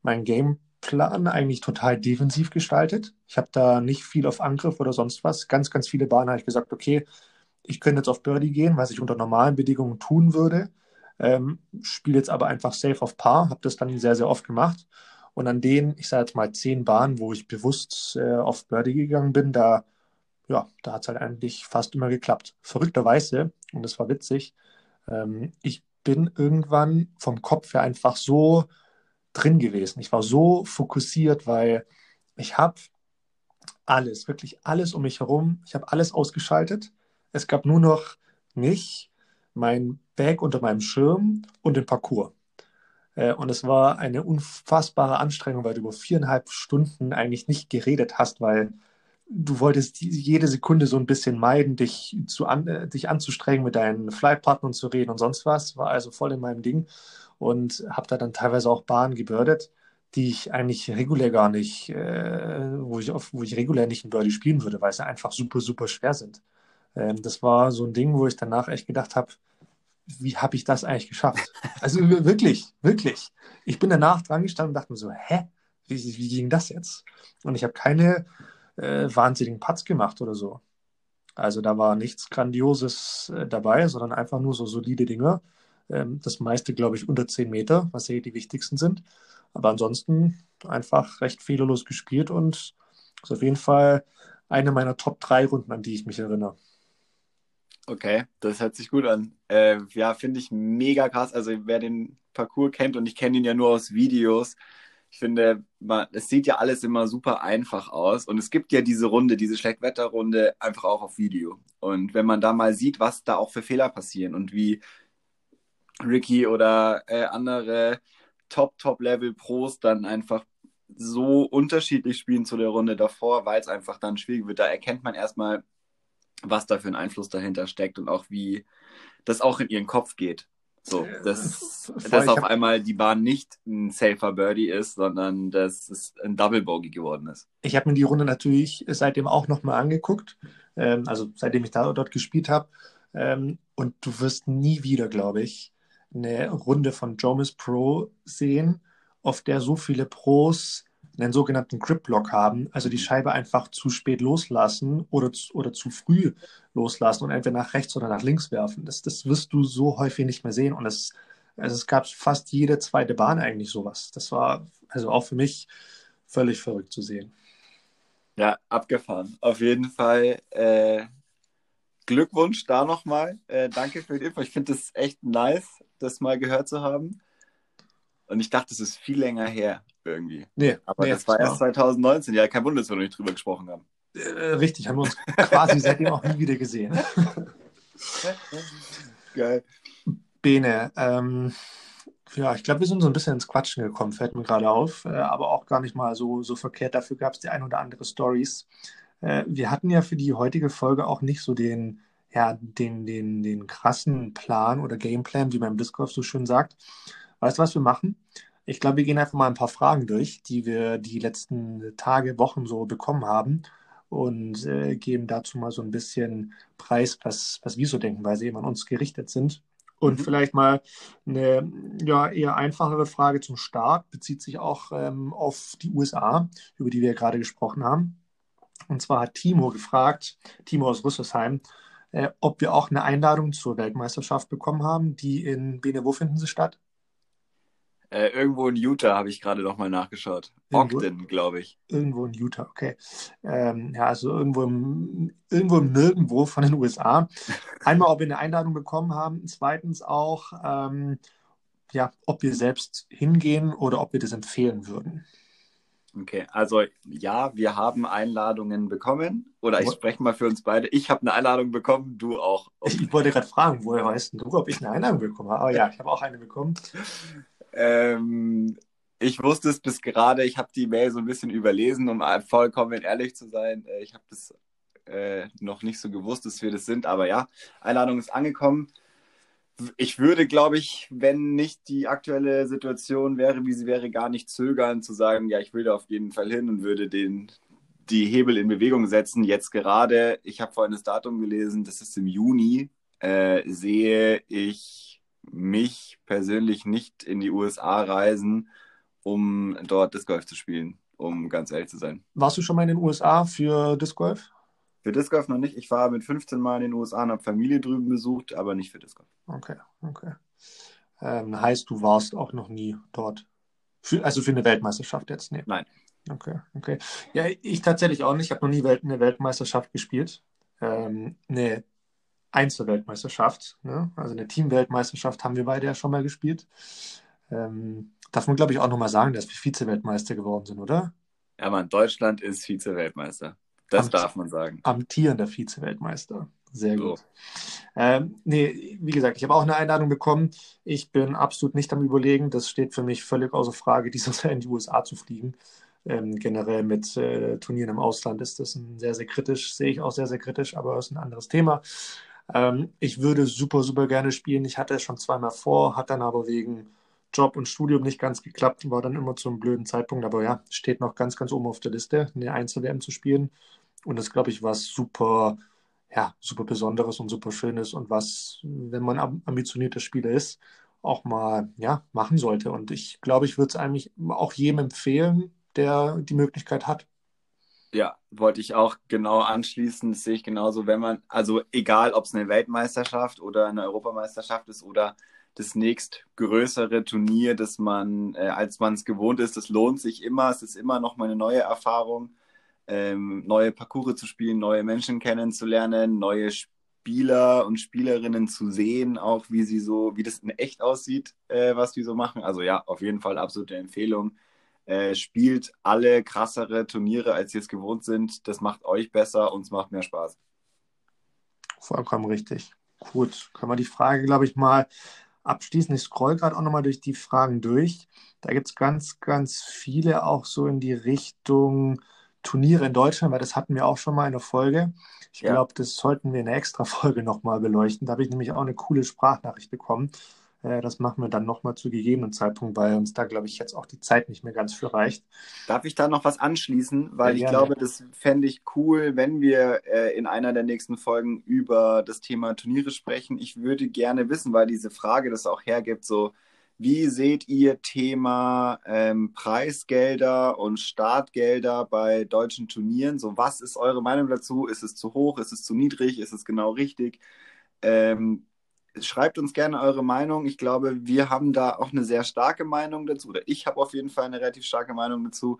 meinen Gameplan eigentlich total defensiv gestaltet. Ich habe da nicht viel auf Angriff oder sonst was. Ganz, ganz viele Bahnen habe ich gesagt, okay, ich könnte jetzt auf Birdie gehen, was ich unter normalen Bedingungen tun würde. Ähm, Spiele jetzt aber einfach safe auf Par, habe das dann sehr, sehr oft gemacht. Und an den, ich sage jetzt mal, zehn Bahnen, wo ich bewusst äh, auf Birdie gegangen bin, da, ja, da hat es halt eigentlich fast immer geklappt. Verrückterweise, und das war witzig, ähm, ich bin irgendwann vom Kopf her einfach so drin gewesen. Ich war so fokussiert, weil ich habe alles, wirklich alles um mich herum, ich habe alles ausgeschaltet. Es gab nur noch mich, mein Bag unter meinem Schirm und den Parcours. Äh, und es war eine unfassbare Anstrengung, weil du über viereinhalb Stunden eigentlich nicht geredet hast, weil du wolltest jede Sekunde so ein bisschen meiden, dich, zu an, äh, dich anzustrengen, mit deinen Flightpartnern zu reden und sonst was. War also voll in meinem Ding und habe da dann teilweise auch Bahnen gebürdet, die ich eigentlich regulär gar nicht, äh, wo, ich auf, wo ich regulär nicht in Birdie spielen würde, weil sie einfach super, super schwer sind. Ähm, das war so ein Ding, wo ich danach echt gedacht habe, wie habe ich das eigentlich geschafft? [LAUGHS] Also wirklich, wirklich. Ich bin danach dran gestanden und dachte mir so, hä? Wie, wie ging das jetzt? Und ich habe keine äh, wahnsinnigen Putts gemacht oder so. Also da war nichts Grandioses äh, dabei, sondern einfach nur so solide Dinge. Ähm, das meiste, glaube ich, unter 10 Meter, was ja die wichtigsten sind. Aber ansonsten einfach recht fehlerlos gespielt und ist auf jeden Fall eine meiner Top 3 Runden, an die ich mich erinnere. Okay, das hört sich gut an. Äh, ja, finde ich mega krass. Also wer den Parcours kennt und ich kenne ihn ja nur aus Videos, ich finde, es sieht ja alles immer super einfach aus. Und es gibt ja diese Runde, diese Schlechtwetterrunde, einfach auch auf Video. Und wenn man da mal sieht, was da auch für Fehler passieren und wie Ricky oder äh, andere Top-Top-Level-Pros dann einfach so unterschiedlich spielen zu der Runde davor, weil es einfach dann schwierig wird. Da erkennt man erstmal, was da für ein Einfluss dahinter steckt und auch wie das auch in ihren Kopf geht. So, dass, dass auf einmal die Bahn nicht ein safer Birdie ist, sondern dass es ein Double Bogey geworden ist. Ich habe mir die Runde natürlich seitdem auch nochmal angeguckt, ähm, also seitdem ich da dort gespielt habe. Ähm, und du wirst nie wieder, glaube ich, eine Runde von Jomis Pro sehen, auf der so viele Pros einen sogenannten Grip Block haben, also die Scheibe einfach zu spät loslassen oder, oder zu früh loslassen und entweder nach rechts oder nach links werfen. Das, das wirst du so häufig nicht mehr sehen und es, also es gab fast jede zweite Bahn eigentlich sowas. Das war also auch für mich völlig verrückt zu sehen. Ja, abgefahren. Auf jeden Fall äh, Glückwunsch da nochmal. Äh, danke für die Info. Ich finde es echt nice, das mal gehört zu haben. Und ich dachte, es ist viel länger her irgendwie. Nee, aber nee, das war erst 2019. Ja, kein Wunder, dass wir noch nicht drüber gesprochen haben. Äh, richtig, haben wir uns quasi seitdem auch nie wieder gesehen. [LAUGHS] Geil. Bene, ähm, ja, ich glaube, wir sind so ein bisschen ins Quatschen gekommen, fällt mir gerade auf, äh, aber auch gar nicht mal so, so verkehrt. Dafür gab es die ein oder andere Stories. Äh, wir hatten ja für die heutige Folge auch nicht so den, ja, den, den, den krassen Plan oder Gameplan, wie man im Discord so schön sagt. Weißt du, was wir machen? Ich glaube, wir gehen einfach mal ein paar Fragen durch, die wir die letzten Tage, Wochen so bekommen haben und äh, geben dazu mal so ein bisschen Preis, was, was wir so denken, weil sie eben an uns gerichtet sind. Und mhm. vielleicht mal eine ja, eher einfachere Frage zum Start, bezieht sich auch ähm, auf die USA, über die wir gerade gesprochen haben. Und zwar hat Timo gefragt, Timo aus Rüsselsheim, äh, ob wir auch eine Einladung zur Weltmeisterschaft bekommen haben, die in Bene, wo finden sie statt? Äh, irgendwo in Utah habe ich gerade noch mal nachgeschaut. Ogden, glaube ich. Irgendwo in Utah, okay. Ähm, ja, also irgendwo im, irgendwo im Nirgendwo von den USA. [LAUGHS] Einmal, ob wir eine Einladung bekommen haben. Zweitens auch, ähm, ja, ob wir selbst hingehen oder ob wir das empfehlen würden. Okay, also ja, wir haben Einladungen bekommen. Oder ich spreche mal für uns beide. Ich habe eine Einladung bekommen, du auch. Ich, ich wollte gerade fragen, woher weißt du, ob ich eine Einladung bekommen habe? Aber ja, ich habe auch eine bekommen. Ähm, ich wusste es bis gerade, ich habe die Mail so ein bisschen überlesen, um vollkommen ehrlich zu sein. Äh, ich habe das äh, noch nicht so gewusst, dass wir das sind, aber ja, Einladung ist angekommen. Ich würde, glaube ich, wenn nicht die aktuelle Situation wäre, wie sie wäre, gar nicht zögern zu sagen, ja, ich will da auf jeden Fall hin und würde den, die Hebel in Bewegung setzen. Jetzt gerade, ich habe vorhin das Datum gelesen, das ist im Juni, äh, sehe ich mich persönlich nicht in die USA reisen, um dort Disc Golf zu spielen, um ganz ehrlich zu sein. Warst du schon mal in den USA für Disc Golf? Für Disc Golf noch nicht. Ich war mit 15 Mal in den USA und habe Familie drüben besucht, aber nicht für Disc Golf. Okay, okay. Ähm, heißt, du warst auch noch nie dort. Für, also für eine Weltmeisterschaft jetzt? Nee. Nein. Okay, okay. Ja, ich tatsächlich auch nicht. Ich habe noch nie Welt, eine Weltmeisterschaft gespielt. Ähm, eine Einzelweltmeisterschaft. Ne? Also eine Teamweltmeisterschaft haben wir beide ja schon mal gespielt. Ähm, darf man, glaube ich, auch nochmal sagen, dass wir Vize-Weltmeister geworden sind, oder? Ja, man, Deutschland ist Vize-Weltmeister. Das Amt, darf man sagen. Amtierender Vize-Weltmeister. Sehr so. gut. Ähm, nee, wie gesagt, ich habe auch eine Einladung bekommen. Ich bin absolut nicht am Überlegen. Das steht für mich völlig außer Frage, [LAUGHS] dieses Jahr in die USA zu fliegen. Ähm, generell mit äh, Turnieren im Ausland ist das ein sehr, sehr kritisch, sehe ich auch sehr, sehr kritisch, aber das ist ein anderes Thema. Ähm, ich würde super, super gerne spielen. Ich hatte es schon zweimal vor, hat dann aber wegen Job und Studium nicht ganz geklappt, war dann immer zu einem blöden Zeitpunkt. Aber ja, steht noch ganz, ganz oben auf der Liste, eine Einzel-WM zu spielen. Und das, glaube ich, was super, ja, super Besonderes und super Schönes und was, wenn man ambitionierter Spieler ist, auch mal ja, machen sollte. Und ich glaube, ich würde es eigentlich auch jedem empfehlen, der die Möglichkeit hat. Ja, wollte ich auch genau anschließen. Das sehe ich genauso, wenn man, also egal, ob es eine Weltmeisterschaft oder eine Europameisterschaft ist oder das nächstgrößere Turnier, das man, äh, als man es gewohnt ist, das lohnt sich immer. Es ist immer noch mal eine neue Erfahrung, ähm, neue Parcours zu spielen, neue Menschen kennenzulernen, neue Spieler und Spielerinnen zu sehen, auch wie sie so, wie das in echt aussieht, äh, was die so machen. Also ja, auf jeden Fall absolute Empfehlung. Äh, spielt alle krassere Turniere, als ihr es gewohnt sind. Das macht euch besser und es macht mehr Spaß. Vollkommen richtig. Gut, können wir die Frage, glaube ich, mal abschließen. Ich scroll gerade auch nochmal durch die Fragen durch. Da gibt es ganz, ganz viele auch so in die Richtung Turniere in Deutschland, weil das hatten wir auch schon mal in der Folge. Ich ja. glaube, das sollten wir in einer extra Folge nochmal beleuchten. Da habe ich nämlich auch eine coole Sprachnachricht bekommen. Äh, das machen wir dann nochmal zu gegebenen Zeitpunkt, weil uns da, glaube ich, jetzt auch die Zeit nicht mehr ganz für reicht. Darf ich da noch was anschließen? Weil ja, ich glaube, das fände ich cool, wenn wir äh, in einer der nächsten Folgen über das Thema Turniere sprechen. Ich würde gerne wissen, weil diese Frage das auch hergibt, so, wie seht ihr Thema ähm, Preisgelder und Startgelder bei deutschen Turnieren? So, was ist eure Meinung dazu? Ist es zu hoch? Ist es zu niedrig? Ist es genau richtig? Ähm, schreibt uns gerne eure Meinung. Ich glaube, wir haben da auch eine sehr starke Meinung dazu, oder ich habe auf jeden Fall eine relativ starke Meinung dazu.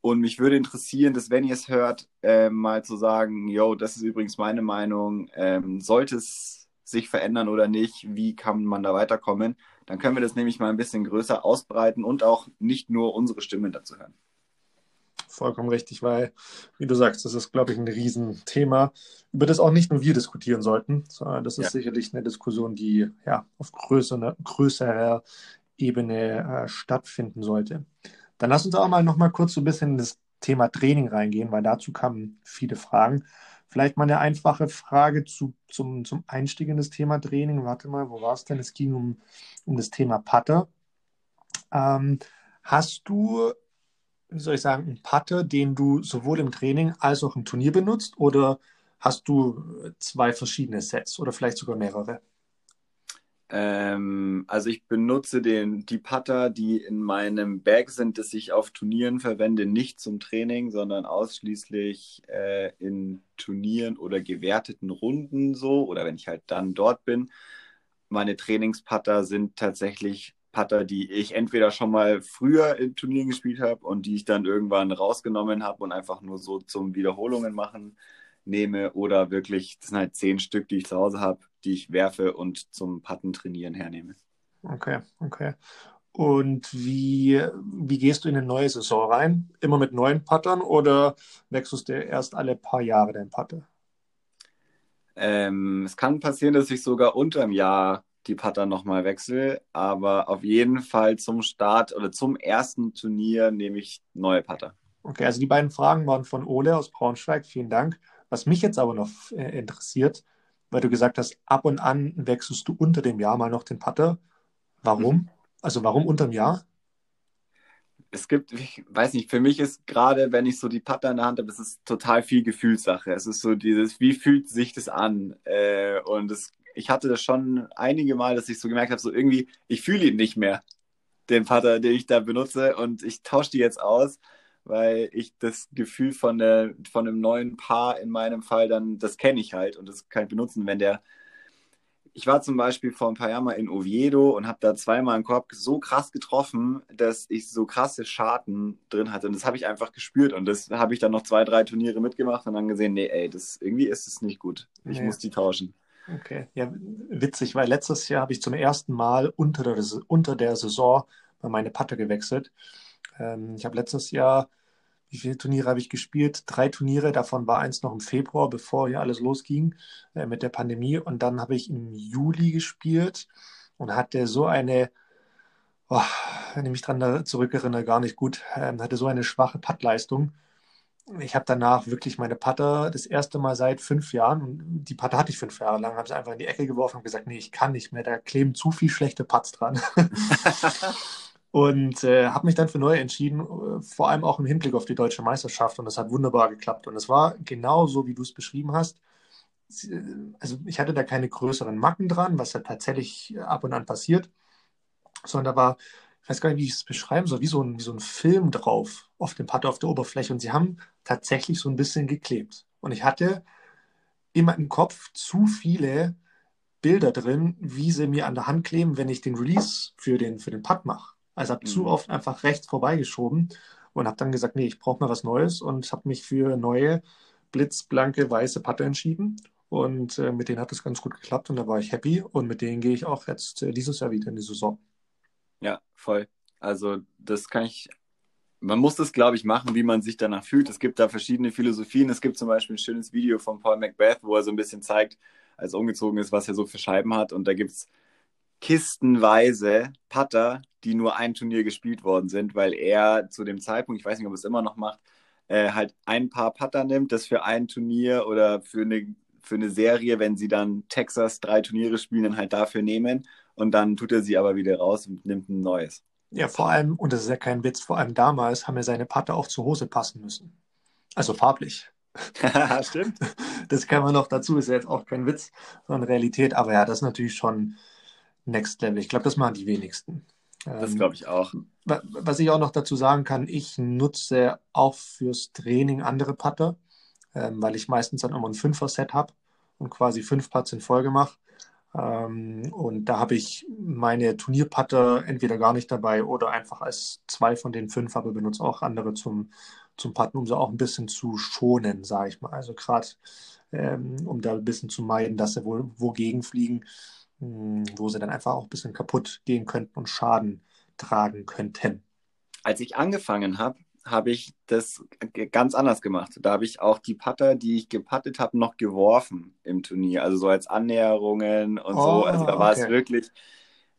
Und mich würde interessieren, dass wenn ihr es hört, äh, mal zu sagen, yo, das ist übrigens meine Meinung, ähm, sollte es sich verändern oder nicht, wie kann man da weiterkommen? Dann können wir das nämlich mal ein bisschen größer ausbreiten und auch nicht nur unsere Stimmen dazu hören vollkommen richtig, weil, wie du sagst, das ist, glaube ich, ein Riesenthema, über das auch nicht nur wir diskutieren sollten, sondern das ist ja. sicherlich eine Diskussion, die ja auf größere, größerer Ebene äh, stattfinden sollte. Dann lass uns auch mal noch mal kurz so ein bisschen in das Thema Training reingehen, weil dazu kamen viele Fragen. Vielleicht mal eine einfache Frage zu, zum, zum Einstieg in das Thema Training. Warte mal, wo war es denn? Es ging um, um das Thema Putter. Ähm, hast du wie soll ich sagen, ein Putter, den du sowohl im Training als auch im Turnier benutzt? Oder hast du zwei verschiedene Sets oder vielleicht sogar mehrere? Ähm, also ich benutze den, die Putter, die in meinem Bag sind, das ich auf Turnieren verwende, nicht zum Training, sondern ausschließlich äh, in Turnieren oder gewerteten Runden so oder wenn ich halt dann dort bin. Meine Trainingsputter sind tatsächlich Putter, die ich entweder schon mal früher in Turnieren gespielt habe und die ich dann irgendwann rausgenommen habe und einfach nur so zum Wiederholungen machen nehme oder wirklich, das sind halt zehn Stück, die ich zu Hause habe, die ich werfe und zum Putten trainieren hernehme. Okay, okay. Und wie, wie gehst du in eine neue Saison rein? Immer mit neuen Puttern oder wechselst du erst alle paar Jahre deinen Putter? Ähm, es kann passieren, dass ich sogar unter dem Jahr die Putter nochmal wechsle. Aber auf jeden Fall zum Start oder zum ersten Turnier nehme ich neue Putter. Okay, also die beiden Fragen waren von Ole aus Braunschweig. Vielen Dank. Was mich jetzt aber noch äh, interessiert, weil du gesagt hast, ab und an wechselst du unter dem Jahr mal noch den Putter. Warum? Mhm. Also warum unter dem Jahr? es gibt, ich weiß nicht, für mich ist gerade, wenn ich so die Putter in der Hand habe, es ist total viel Gefühlssache. Es ist so dieses, wie fühlt sich das an? Äh, und es ich hatte das schon einige Mal, dass ich so gemerkt habe, so irgendwie, ich fühle ihn nicht mehr, den Putter, den ich da benutze und ich tausche die jetzt aus, weil ich das Gefühl von, der, von einem neuen Paar in meinem Fall dann, das kenne ich halt und das kann ich benutzen, wenn der ich war zum Beispiel vor ein paar Jahren mal in Oviedo und habe da zweimal einen Korb so krass getroffen, dass ich so krasse Scharten drin hatte. Und das habe ich einfach gespürt. Und das habe ich dann noch zwei, drei Turniere mitgemacht und dann gesehen, nee, ey, das irgendwie ist es nicht gut. Ich nee. muss die tauschen. Okay, ja, witzig, weil letztes Jahr habe ich zum ersten Mal unter der, unter der Saison meine Patte gewechselt. Ähm, ich habe letztes Jahr, wie viele Turniere habe ich gespielt? Drei Turniere, davon war eins noch im Februar, bevor hier alles losging äh, mit der Pandemie. Und dann habe ich im Juli gespielt und hatte so eine, oh, wenn ich mich daran zurückerinnere, gar nicht gut, äh, hatte so eine schwache Puttleistung. Ich habe danach wirklich meine Putter das erste Mal seit fünf Jahren, und die Putter hatte ich fünf Jahre lang, habe sie einfach in die Ecke geworfen und gesagt, nee, ich kann nicht mehr, da kleben zu viel schlechte Putts dran. [LAUGHS] [LAUGHS] Und äh, habe mich dann für neu entschieden, äh, vor allem auch im Hinblick auf die deutsche Meisterschaft. Und das hat wunderbar geklappt. Und es war genau so, wie du es beschrieben hast. Äh, also ich hatte da keine größeren Macken dran, was ja tatsächlich ab und an passiert, sondern da war, ich weiß gar nicht, wie ich es beschreiben soll, wie so ein, wie so ein Film drauf auf dem Putter auf der Oberfläche. Und sie haben tatsächlich so ein bisschen geklebt. Und ich hatte immer im Kopf zu viele Bilder drin, wie sie mir an der Hand kleben, wenn ich den Release für den, für den Putt mache. Also habe mhm. zu oft einfach rechts vorbeigeschoben und habe dann gesagt, nee, ich brauche mal was Neues und habe mich für neue blitzblanke weiße Patte entschieden. Und äh, mit denen hat es ganz gut geklappt und da war ich happy. Und mit denen gehe ich auch jetzt äh, dieses Jahr wieder in die Saison. Ja, voll. Also das kann ich. Man muss das, glaube ich, machen, wie man sich danach fühlt. Es gibt da verschiedene Philosophien. Es gibt zum Beispiel ein schönes Video von Paul Macbeth, wo er so ein bisschen zeigt, als er umgezogen ist, was er so für Scheiben hat. Und da gibt es kistenweise Putter, die nur ein Turnier gespielt worden sind, weil er zu dem Zeitpunkt, ich weiß nicht, ob er es immer noch macht, äh, halt ein paar Putter nimmt, das für ein Turnier oder für eine, für eine Serie, wenn sie dann Texas drei Turniere spielen, dann halt dafür nehmen und dann tut er sie aber wieder raus und nimmt ein neues. Ja, vor allem, und das ist ja kein Witz, vor allem damals haben ja seine Putter auch zur Hose passen müssen. Also farblich. [LAUGHS] [LAUGHS] Stimmt. Das kann man noch dazu, ist ja jetzt auch kein Witz, sondern Realität. Aber ja, das ist natürlich schon Next Level. Ich glaube, das machen die wenigsten. Das ähm, glaube ich auch. Was ich auch noch dazu sagen kann, ich nutze auch fürs Training andere Putter, ähm, weil ich meistens dann immer ein Fünfer-Set habe und quasi fünf Putts in Folge mache. Ähm, und da habe ich meine Turnierputter entweder gar nicht dabei oder einfach als zwei von den fünf, aber benutze auch andere zum, zum Putten, um sie auch ein bisschen zu schonen, sage ich mal. Also gerade um da ein bisschen zu meiden, dass sie wohl wogegen fliegen. Wo sie dann einfach auch ein bisschen kaputt gehen könnten und Schaden tragen könnten. Als ich angefangen habe, habe ich das ganz anders gemacht. Da habe ich auch die Putter, die ich gepattet habe, noch geworfen im Turnier. Also so als Annäherungen und oh, so. Also da war okay. es wirklich,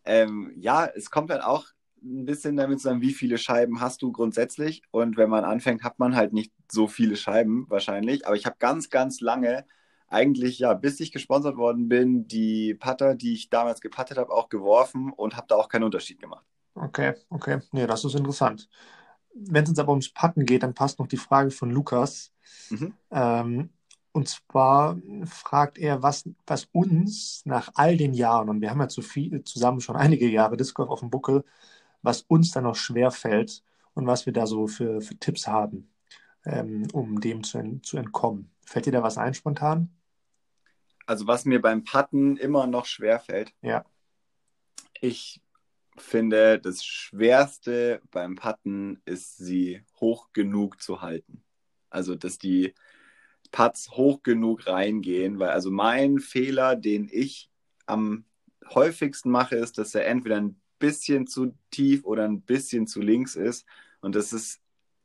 ähm, ja, es kommt halt auch ein bisschen damit zusammen, wie viele Scheiben hast du grundsätzlich. Und wenn man anfängt, hat man halt nicht so viele Scheiben wahrscheinlich. Aber ich habe ganz, ganz lange eigentlich, ja, bis ich gesponsert worden bin, die Putter, die ich damals gepattet habe, auch geworfen und habe da auch keinen Unterschied gemacht. Okay, okay. Nee, das ist interessant. Wenn es jetzt aber ums Patten geht, dann passt noch die Frage von Lukas. Mhm. Ähm, und zwar fragt er, was, was uns nach all den Jahren, und wir haben ja zu viel, zusammen schon einige Jahre Disc Golf auf dem Buckel, was uns da noch schwer fällt und was wir da so für, für Tipps haben, ähm, um dem zu, zu entkommen. Fällt dir da was ein spontan? Also was mir beim Putten immer noch schwer fällt. Ja. Ich finde, das Schwerste beim Putten ist, sie hoch genug zu halten. Also, dass die Putts hoch genug reingehen, weil also mein Fehler, den ich am häufigsten mache, ist, dass er entweder ein bisschen zu tief oder ein bisschen zu links ist. Und das ist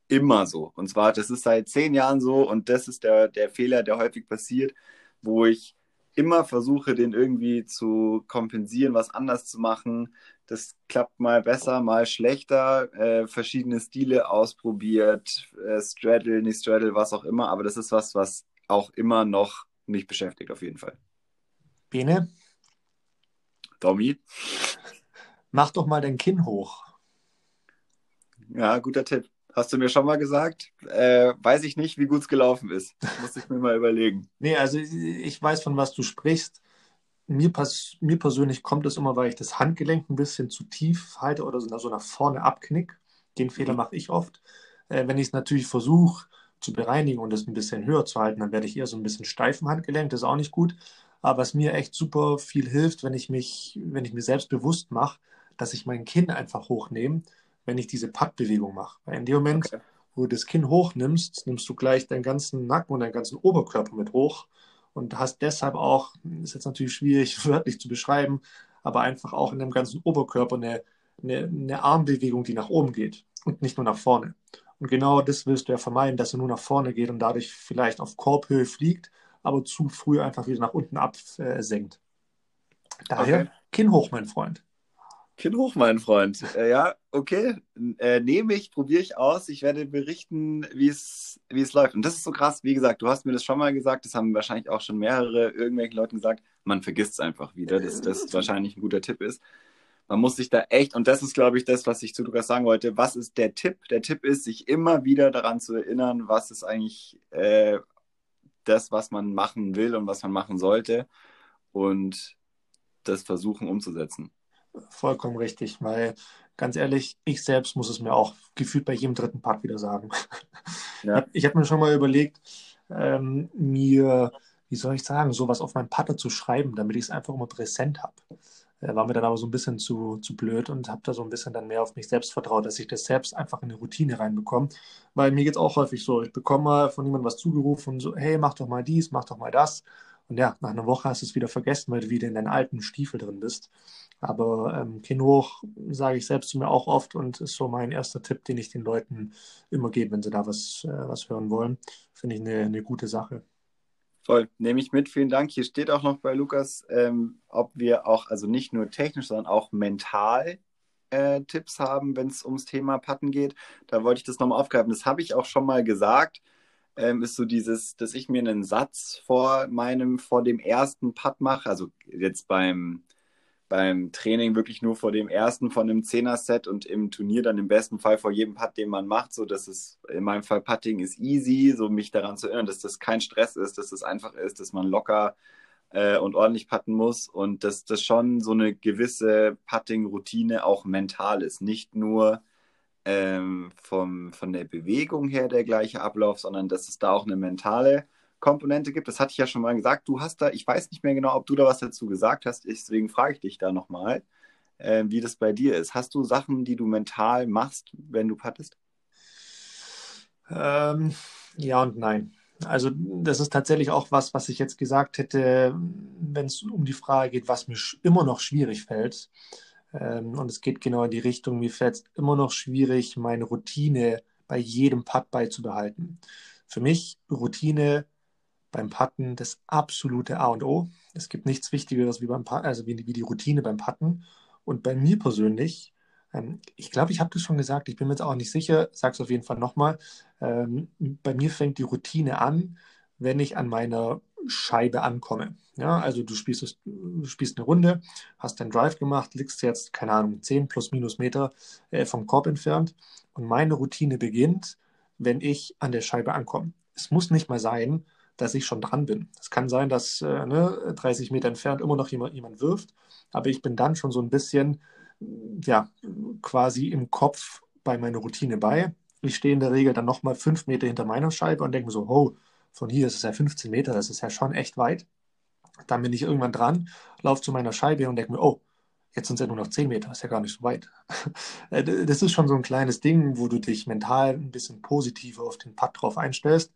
immer so. Und zwar, das ist seit zehn Jahren so und das ist der, der Fehler, der häufig passiert, wo ich immer versuche, den irgendwie zu kompensieren, was anders zu machen. Das klappt mal besser, mal schlechter. Äh, verschiedene Stile ausprobiert, äh, Straddle, nicht Straddle, was auch immer. Aber das ist was, was auch immer noch mich beschäftigt, auf jeden Fall. Bene? Domi? Mach doch mal dein Kinn hoch. Ja, guter Tipp. Hast du mir schon mal gesagt? Äh, weiß ich nicht, wie gut es gelaufen ist. Muss ich mir mal überlegen. [LAUGHS] Nee, also ich weiß, von was du sprichst. Mir, mir persönlich kommt es immer, weil ich das Handgelenk ein bisschen zu tief halte oder so nach vorne abknick. Den Fehler mhm. mache ich oft. Äh, wenn ich es natürlich versuche zu bereinigen und es ein bisschen höher zu halten, dann werde ich eher so ein bisschen steif im Handgelenk. Das ist auch nicht gut. Aber was mir echt super viel hilft, wenn ich mich, wenn ich mir selbst bewusst mache, dass ich mein Kinn einfach hochnehme wenn ich diese Pattbewegung mache. Weil in dem Moment, okay. wo du das Kinn hochnimmst, nimmst du gleich deinen ganzen Nacken und deinen ganzen Oberkörper mit hoch und hast deshalb auch, ist jetzt natürlich schwierig [LAUGHS] wörtlich zu beschreiben, aber einfach auch in dem ganzen Oberkörper eine, eine, eine Armbewegung, die nach oben geht und nicht nur nach vorne. Und genau das willst du ja vermeiden, dass er nur nach vorne geht und dadurch vielleicht auf Korbhöhe fliegt, aber zu früh einfach wieder nach unten absenkt. Daher okay. Kinn hoch, mein Freund. Kinn hoch, mein Freund. Äh, ja, okay. Äh, nehme ich, probiere ich aus. Ich werde berichten, wie es läuft. Und das ist so krass. Wie gesagt, du hast mir das schon mal gesagt. Das haben wahrscheinlich auch schon mehrere irgendwelchen Leuten gesagt. Man vergisst es einfach wieder, dass das [LAUGHS] wahrscheinlich ein guter Tipp ist. Man muss sich da echt, und das ist, glaube ich, das, was ich zu Lukas sagen wollte. Was ist der Tipp? Der Tipp ist, sich immer wieder daran zu erinnern, was ist eigentlich äh, das, was man machen will und was man machen sollte. Und das versuchen umzusetzen. Vollkommen richtig, weil ganz ehrlich, ich selbst muss es mir auch gefühlt bei jedem dritten Part wieder sagen. [LAUGHS] Ja. Ich habe mir schon mal überlegt, ähm, mir, wie soll ich sagen, sowas auf meinen Putter zu schreiben, damit ich es einfach immer präsent habe. Äh, war mir dann aber so ein bisschen zu, zu blöd und habe da so ein bisschen dann mehr auf mich selbst vertraut, dass ich das selbst einfach in eine Routine reinbekomme. Weil mir geht es auch häufig so, ich bekomme mal von jemandem was zugerufen und so, hey, mach doch mal dies, mach doch mal das. Und ja, nach einer Woche hast du es wieder vergessen, weil du wieder in deinen alten Stiefel drin bist. Aber ähm, Kinn hoch sage ich selbst zu mir auch oft und ist so mein erster Tipp, den ich den Leuten immer gebe, wenn sie da was, äh, was hören wollen. Finde ich eine, eine gute Sache. Voll, nehme ich mit, vielen Dank. Hier steht auch noch bei Lukas, ähm, ob wir auch, also nicht nur technisch, sondern auch mental äh, Tipps haben, wenn es ums Thema Patten geht. Da wollte ich das nochmal aufgreifen. Das habe ich auch schon mal gesagt ähm, ist so dieses, dass ich mir einen Satz vor meinem, vor dem ersten Putt mache, also jetzt beim, beim Training wirklich nur vor dem ersten von einem Zehner-Set und im Turnier dann im besten Fall vor jedem Putt, den man macht, so dass es in meinem Fall Putting ist easy, so mich daran zu erinnern, dass das kein Stress ist, dass das einfach ist, dass man locker äh, und ordentlich putten muss und dass das schon so eine gewisse Putting-Routine auch mental ist, nicht nur ähm, vom, von der Bewegung her der gleiche Ablauf, sondern dass es da auch eine mentale Komponente gibt. Das hatte ich ja schon mal gesagt. Du hast da, ich weiß nicht mehr genau, ob du da was dazu gesagt hast, deswegen frage ich dich da nochmal, äh, wie das bei dir ist. Hast du Sachen, die du mental machst, wenn du pattest? Ähm, ja und nein. Also das ist tatsächlich auch was, was ich jetzt gesagt hätte, wenn es um die Frage geht, was mir immer noch schwierig fällt. Ähm, und es geht genau in die Richtung, mir fällt es immer noch schwierig, meine Routine bei jedem Putt beizubehalten. Für mich Routine beim Putten das absolute A und O. Es gibt nichts Wichtigeres wie, beim Putten, also wie, wie die Routine beim Putten. Und bei mir persönlich, ähm, ich glaube, ich habe das schon gesagt, ich bin mir jetzt auch nicht sicher, sage es auf jeden Fall nochmal. Ähm, bei mir fängt die Routine an, wenn ich an meiner Scheibe ankomme. Ja, also du spielst, du spielst eine Runde, hast deinen Drive gemacht, liegst jetzt, keine Ahnung, 10 plus minus Meter äh, vom Korb entfernt und meine Routine beginnt, wenn ich an der Scheibe ankomme. Es muss nicht mal sein, dass ich schon dran bin. Es kann sein, dass äh, ne, 30 Meter entfernt immer noch jemand, jemand wirft, aber ich bin dann schon so ein bisschen, ja, quasi im Kopf bei meiner Routine bei. Ich stehe in der Regel dann nochmal fünf Meter hinter meiner Scheibe und denke mir so, oh, von hier ist es ja 15 Meter, das ist ja schon echt weit. Dann bin ich irgendwann dran, laufe zu meiner Scheibe und denke mir, oh, jetzt sind es ja nur noch 10 Meter, ist ja gar nicht so weit. [LAUGHS] Äh, das ist schon so ein kleines Ding, wo du dich mental ein bisschen positiver auf den Putt drauf einstellst.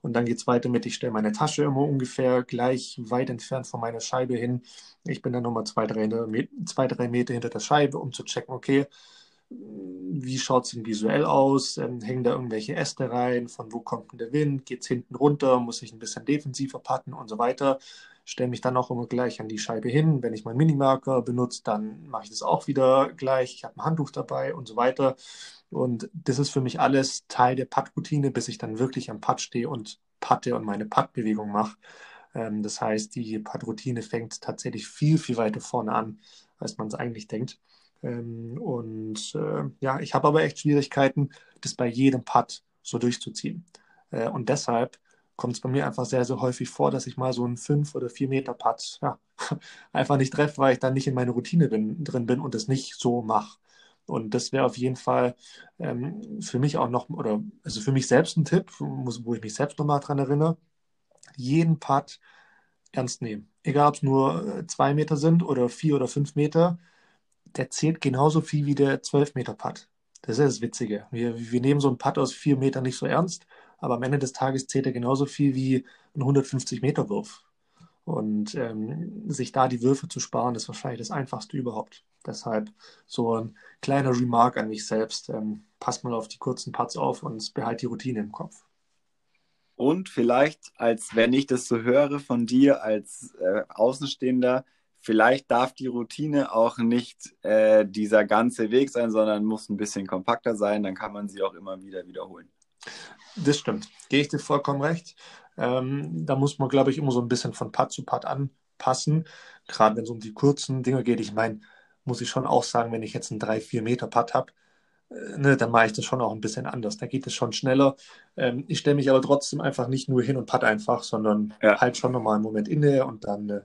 Und dann geht es weiter mit, ich stelle meine Tasche immer ungefähr gleich weit entfernt von meiner Scheibe hin. Ich bin dann nochmal zwei, drei, zwei, drei Meter hinter der Scheibe, um zu checken, okay, wie schaut es denn visuell aus? Ähm, hängen da irgendwelche Äste rein? Von wo kommt denn der Wind? Geht es hinten runter? Muss ich ein bisschen defensiver patten und so weiter? Stelle mich dann auch immer gleich an die Scheibe hin. Wenn ich meinen Minimarker benutze, dann mache ich das auch wieder gleich. Ich habe ein Handtuch dabei und so weiter. Und das ist für mich alles Teil der Putt-Routine, bis ich dann wirklich am Putt stehe und patte und meine Putt-Bewegung mache. Ähm, das heißt, die Putt-Routine fängt tatsächlich viel, viel weiter vorne an, als man es eigentlich denkt. Ähm, und äh, ja, ich habe aber echt Schwierigkeiten, das bei jedem Putt so durchzuziehen. Äh, und deshalb kommt es bei mir einfach sehr, sehr häufig vor, dass ich mal so einen 5 oder 4 Meter Putt ja, [LAUGHS] einfach nicht treffe, weil ich dann nicht in meine Routine bin, drin bin und es nicht so mache. Und das wäre auf jeden Fall ähm, für mich auch noch, oder also für mich selbst ein Tipp, wo ich mich selbst nochmal dran erinnere, jeden Putt ernst nehmen. Egal, ob es nur äh, zwei Meter sind oder vier oder fünf Meter, der zählt genauso viel wie der 12-Meter-Putt. Das ist das Witzige. Wir, wir nehmen so einen Putt aus 4 Metern nicht so ernst, aber am Ende des Tages zählt er genauso viel wie ein 150-Meter-Wurf. Und ähm, sich da die Würfe zu sparen, ist wahrscheinlich das Einfachste überhaupt. Deshalb so ein kleiner Remark an mich selbst. Ähm, passt mal auf die kurzen Putts auf und behalt die Routine im Kopf. Und vielleicht, als wenn ich das so höre von dir als äh, Außenstehender, vielleicht darf die Routine auch nicht äh, dieser ganze Weg sein, sondern muss ein bisschen kompakter sein. Dann kann man sie auch immer wieder wiederholen. Das stimmt. Gehe ich dir vollkommen recht. Ähm, da muss man, glaube ich, immer so ein bisschen von Putt zu Putt anpassen. Gerade wenn es um die kurzen Dinge geht. Ich meine, muss ich schon auch sagen, wenn ich jetzt einen 3-4 Meter Putt habe, äh, ne, dann mache ich das schon auch ein bisschen anders. Da geht es schon schneller. Ähm, ich stelle mich aber trotzdem einfach nicht nur hin und putt einfach, sondern ja. halt schon nochmal einen Moment inne und dann äh,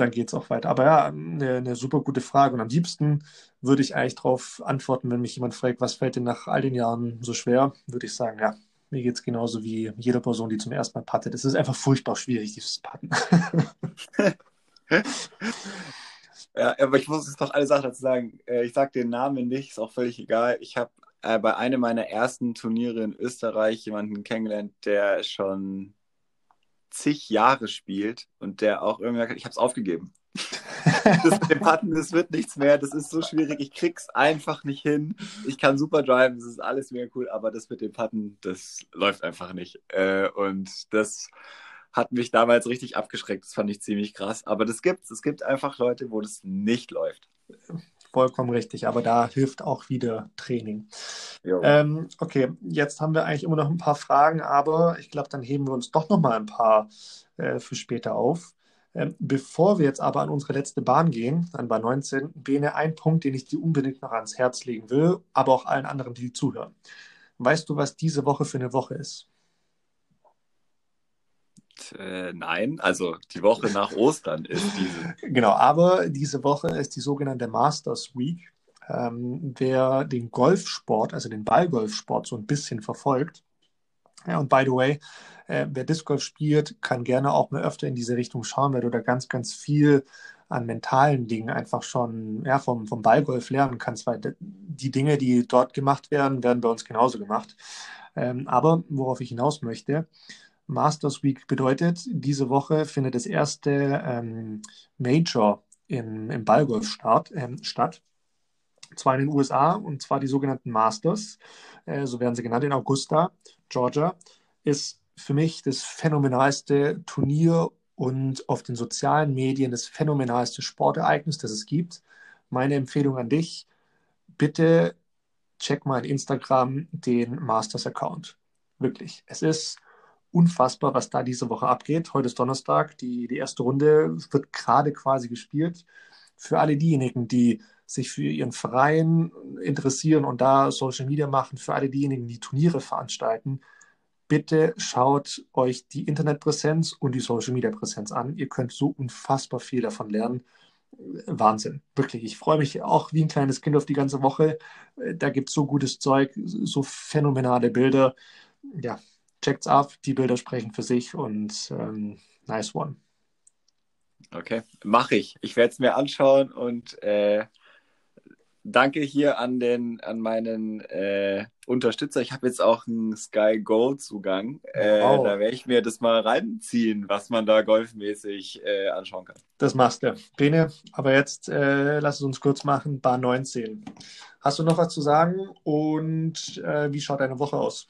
dann geht es auch weiter. Aber ja, eine, eine, super gute Frage. Und am liebsten würde ich eigentlich darauf antworten, wenn mich jemand fragt, was fällt dir nach all den Jahren so schwer, würde ich sagen, ja, mir geht es genauso wie jeder Person, die zum ersten Mal pattet. Es ist einfach furchtbar schwierig, dieses Patten. [LAUGHS] ja, aber ich muss jetzt noch eine Sache dazu sagen. Äh, ich sage den Namen nicht, ist auch völlig egal. Ich habe äh, bei einem meiner ersten Turniere in Österreich jemanden kennengelernt, der schon zig Jahre spielt und der auch irgendwie, ich habe es aufgegeben. [LAUGHS] das mit dem Putten, das wird nichts mehr, das ist so schwierig, ich krieg's einfach nicht hin. Ich kann super driven, das ist alles mega cool, aber das mit dem Putten, das läuft einfach nicht. Äh, und das hat mich damals richtig abgeschreckt, das fand ich ziemlich krass. Aber das gibt's, es gibt einfach Leute, wo das nicht läuft. Vollkommen richtig, aber da hilft auch wieder Training. Ähm, okay, jetzt haben wir eigentlich immer noch ein paar Fragen, aber ich glaube, dann heben wir uns doch noch mal ein paar äh, für später auf. Ähm, bevor wir jetzt aber an unsere letzte Bahn gehen, an Bahn 19, Bene, ein Punkt, den ich dir unbedingt noch ans Herz legen will, aber auch allen anderen, die zuhören. Weißt du, was diese Woche für eine Woche ist? Äh, nein, also die Woche nach Ostern ist diese. [LAUGHS] Genau, aber diese Woche ist die sogenannte Masters Week. Ähm, wer den Golfsport, also den Ballgolfsport so ein bisschen verfolgt, ja, und by the way, äh, wer Disc Golf spielt, kann gerne auch mal öfter in diese Richtung schauen, weil du da ganz, ganz viel an mentalen Dingen einfach schon ja, vom, vom Ballgolf lernen kannst, weil die Dinge, die dort gemacht werden, werden bei uns genauso gemacht. Ähm, aber worauf ich hinaus möchte, Masters Week bedeutet, diese Woche findet das erste ähm, Major im, im Ballgolf ähm, statt. Zwar in den USA, und zwar die sogenannten Masters, äh, so werden sie genannt, in Augusta, Georgia, ist für mich das phänomenalste Turnier und auf den sozialen Medien das phänomenalste Sportereignis, das es gibt. Meine Empfehlung an dich, bitte check mal in Instagram den Masters-Account. Wirklich. Es ist unfassbar, was da diese Woche abgeht. Heute ist Donnerstag, die, die erste Runde wird gerade quasi gespielt. Für alle diejenigen, die sich für ihren Verein interessieren und da Social Media machen, für alle diejenigen, die Turniere veranstalten, bitte schaut euch die Internetpräsenz und die Social Media Präsenz an. Ihr könnt so unfassbar viel davon lernen. Wahnsinn, wirklich. Ich freue mich auch wie ein kleines Kind auf die ganze Woche. Da gibt es so gutes Zeug, so phänomenale Bilder. Ja, checkt's ab, die Bilder sprechen für sich und ähm, nice one. Okay, mache ich. Ich werde es mir anschauen und äh, danke hier an den an meinen äh, Unterstützer. Ich habe jetzt auch einen Sky Go Zugang. Äh, wow. Da werde ich mir das mal reinziehen, was man da golfmäßig äh, anschauen kann. Das machst du. Bene, aber jetzt äh, lass es uns kurz machen. Bar 19. Hast du noch was zu sagen und äh, wie schaut deine Woche aus?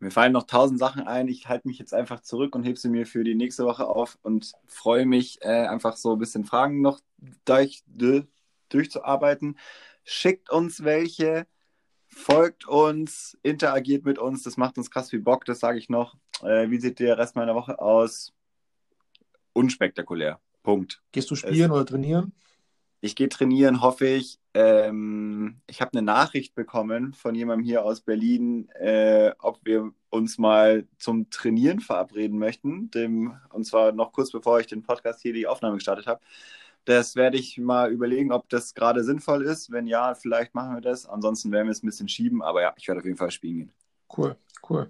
Mir fallen noch tausend Sachen ein. Ich halte mich jetzt einfach zurück und hebe sie mir für die nächste Woche auf und freue mich, äh, einfach so ein bisschen Fragen noch durch, durchzuarbeiten. Schickt uns welche, folgt uns, interagiert mit uns. Das macht uns krass viel Bock, das sage ich noch. Äh, wie sieht der Rest meiner Woche aus? Unspektakulär. Punkt. Gehst du spielen es, oder trainieren? Ich gehe trainieren, hoffe ich. Ähm, ich habe eine Nachricht bekommen von jemandem hier aus Berlin, äh, ob wir uns mal zum Trainieren verabreden möchten. Dem, und zwar noch kurz bevor ich den Podcast hier die Aufnahme gestartet habe. Das werde ich mal überlegen, ob das gerade sinnvoll ist. Wenn ja, vielleicht machen wir das. Ansonsten werden wir es ein bisschen schieben. Aber ja, ich werde auf jeden Fall spielen gehen. Cool, cool.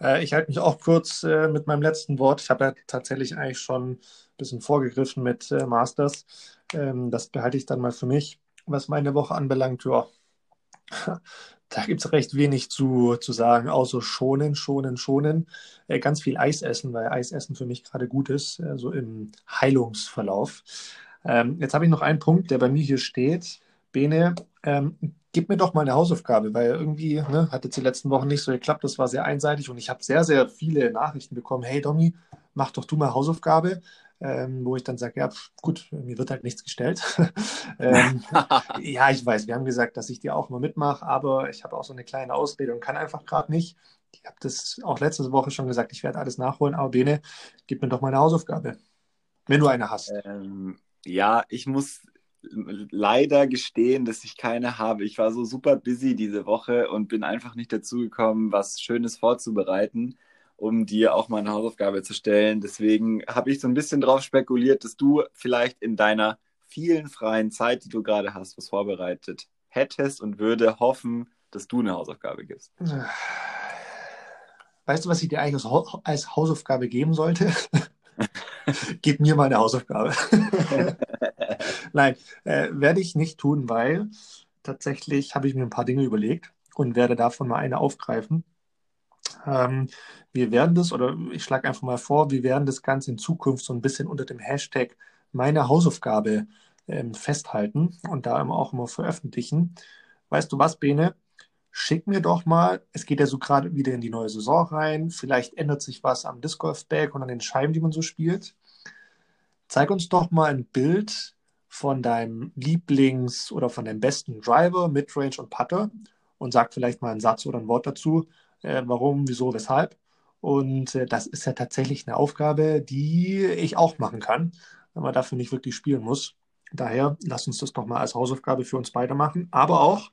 Äh, ich halte mich auch kurz äh, mit meinem letzten Wort. Ich habe ja tatsächlich eigentlich schon ein bisschen vorgegriffen mit äh, Masters. Ähm, das behalte ich dann mal für mich. Was meine Woche anbelangt, ja, [LAUGHS] da gibt es recht wenig zu, zu sagen, außer schonen, schonen, schonen. Äh, ganz viel Eis essen, weil Eis essen für mich gerade gut ist, äh, so im Heilungsverlauf. Ähm, jetzt habe ich noch einen Punkt, der bei mir hier steht. Bene, ähm, gib mir doch mal eine Hausaufgabe, weil irgendwie ne, hat jetzt die letzten Wochen nicht so geklappt. Das war sehr einseitig und ich habe sehr, sehr viele Nachrichten bekommen. Hey Domi, mach doch du mal Hausaufgabe. Ähm, wo ich dann sage, ja, gut, mir wird halt nichts gestellt. [LAUGHS] ähm, [LAUGHS] ja, ich weiß, wir haben gesagt, dass ich die auch mal mitmache, aber ich habe auch so eine kleine Ausrede und kann einfach gerade nicht. Ich habe das auch letzte Woche schon gesagt, ich werde alles nachholen, aber Bene, gib mir doch mal eine Hausaufgabe, wenn du eine hast. Ähm, ja, ich muss leider gestehen, dass ich keine habe. Ich war so super busy diese Woche und bin einfach nicht dazu gekommen, was Schönes vorzubereiten, um dir auch mal eine Hausaufgabe zu stellen. Deswegen habe ich so ein bisschen drauf spekuliert, dass du vielleicht in deiner vielen freien Zeit, die du gerade hast, was vorbereitet hättest und würde hoffen, dass du eine Hausaufgabe gibst. Weißt du, was ich dir eigentlich als Hausaufgabe geben sollte? [LAUGHS] Gib mir mal eine Hausaufgabe. [LAUGHS] Nein, äh, werde ich nicht tun, weil tatsächlich habe ich mir ein paar Dinge überlegt und werde davon mal eine aufgreifen. Ähm, wir werden das, oder ich schlage einfach mal vor, wir werden das Ganze in Zukunft so ein bisschen unter dem Hashtag meine Hausaufgabe ähm, festhalten und da auch immer veröffentlichen. Weißt du was, Bene? Schick mir doch mal, es geht ja so gerade wieder in die neue Saison rein, vielleicht ändert sich was am Disc Golf Bag und an den Scheiben, die man so spielt. Zeig uns doch mal ein Bild von deinem Lieblings- oder von deinem besten Driver, Midrange und Putter und sag vielleicht mal einen Satz oder ein Wort dazu, äh, warum, wieso, weshalb. Und äh, das ist ja tatsächlich eine Aufgabe, die ich auch machen kann, wenn man dafür nicht wirklich spielen muss. Daher lass uns das doch mal als Hausaufgabe für uns beide machen, aber auch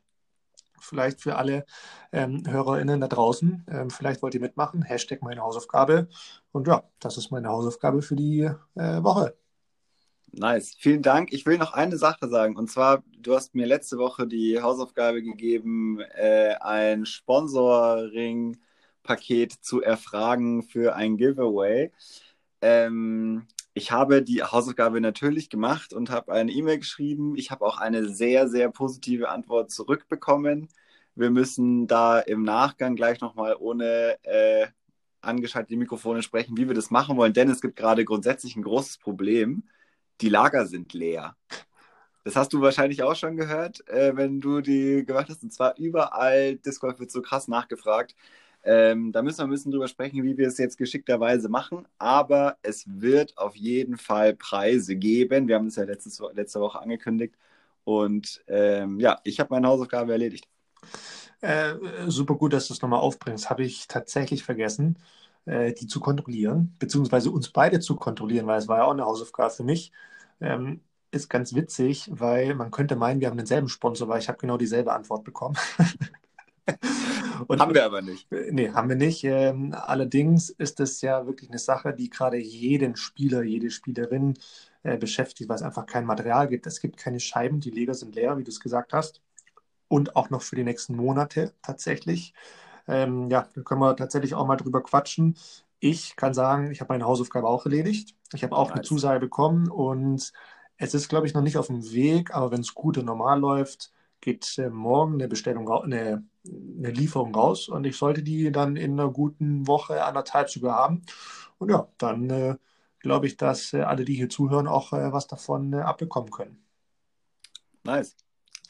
vielleicht für alle ähm, HörerInnen da draußen. Ähm, vielleicht wollt ihr mitmachen. Hashtag meine Hausaufgabe. Und ja, das ist meine Hausaufgabe für die äh, Woche. Nice, vielen Dank. Ich will noch eine Sache sagen. Und zwar, du hast mir letzte Woche die Hausaufgabe gegeben, äh, ein Sponsoring-Paket zu erfragen für ein Giveaway. Ähm, ich habe die Hausaufgabe natürlich gemacht und habe eine E-Mail geschrieben. Ich habe auch eine sehr, sehr positive Antwort zurückbekommen. Wir müssen da im Nachgang gleich nochmal ohne äh, angeschaltete Mikrofone sprechen, wie wir das machen wollen, denn es gibt gerade grundsätzlich ein großes Problem die Lager sind leer. Das hast du wahrscheinlich auch schon gehört, äh, wenn du die gemacht hast. Und zwar überall, Disc Golf wird so krass nachgefragt. Ähm, da müssen wir ein bisschen drüber sprechen, wie wir es jetzt geschickterweise machen. Aber es wird auf jeden Fall Preise geben. Wir haben es ja letztes, letzte Woche angekündigt. Und ähm, ja, ich habe meine Hausaufgabe erledigt. Äh, super gut, dass du es nochmal aufbringst. Habe ich tatsächlich vergessen äh, die zu kontrollieren, beziehungsweise uns beide zu kontrollieren, weil es war ja auch eine Hausaufgabe für mich. Ähm, ist ganz witzig, weil man könnte meinen, wir haben denselben Sponsor, weil ich habe genau dieselbe Antwort bekommen. [LAUGHS] Und, haben wir aber nicht. Nee, haben wir nicht. Ähm, allerdings ist es ja wirklich eine Sache, die gerade jeden Spieler, jede Spielerin äh, beschäftigt, weil es einfach kein Material gibt. Es gibt keine Scheiben, die Leger sind leer, wie du es gesagt hast. Und auch noch für die nächsten Monate tatsächlich. Ähm, ja, da können wir tatsächlich auch mal drüber quatschen. Ich kann sagen, ich habe meine Hausaufgabe auch erledigt. Ich habe auch nice. eine Zusage bekommen und es ist, glaube ich, noch nicht auf dem Weg, aber wenn es gut und normal läuft, geht äh, morgen eine Bestellung, eine, eine Lieferung raus und ich sollte die dann in einer guten Woche, anderthalb sogar haben. Und ja, dann äh, glaube ich, dass äh, alle, die hier zuhören, auch äh, was davon äh, abbekommen können. Nice.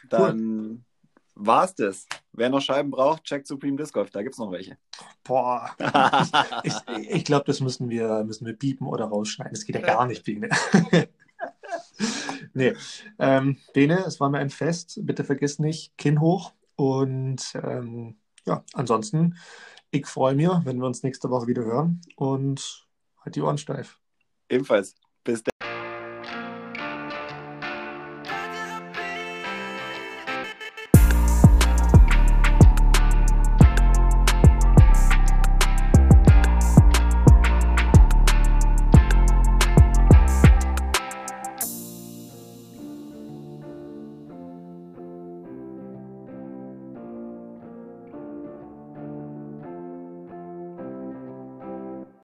Dann cool war es das. Wer noch Scheiben braucht, checkt Supreme Disc Golf, da gibt es noch welche. Boah, [LAUGHS] ich, ich, ich glaube, das müssen wir, müssen wir piepen oder rausschneiden. Das geht ja gar nicht, Bene. [LAUGHS] nee, ähm, Bene, es war mir ein Fest. Bitte vergiss nicht, Kinn hoch. Und ähm, ja, ansonsten, ich freue mich, wenn wir uns nächste Woche wieder hören und halt die Ohren steif. Ebenfalls. Bis dann.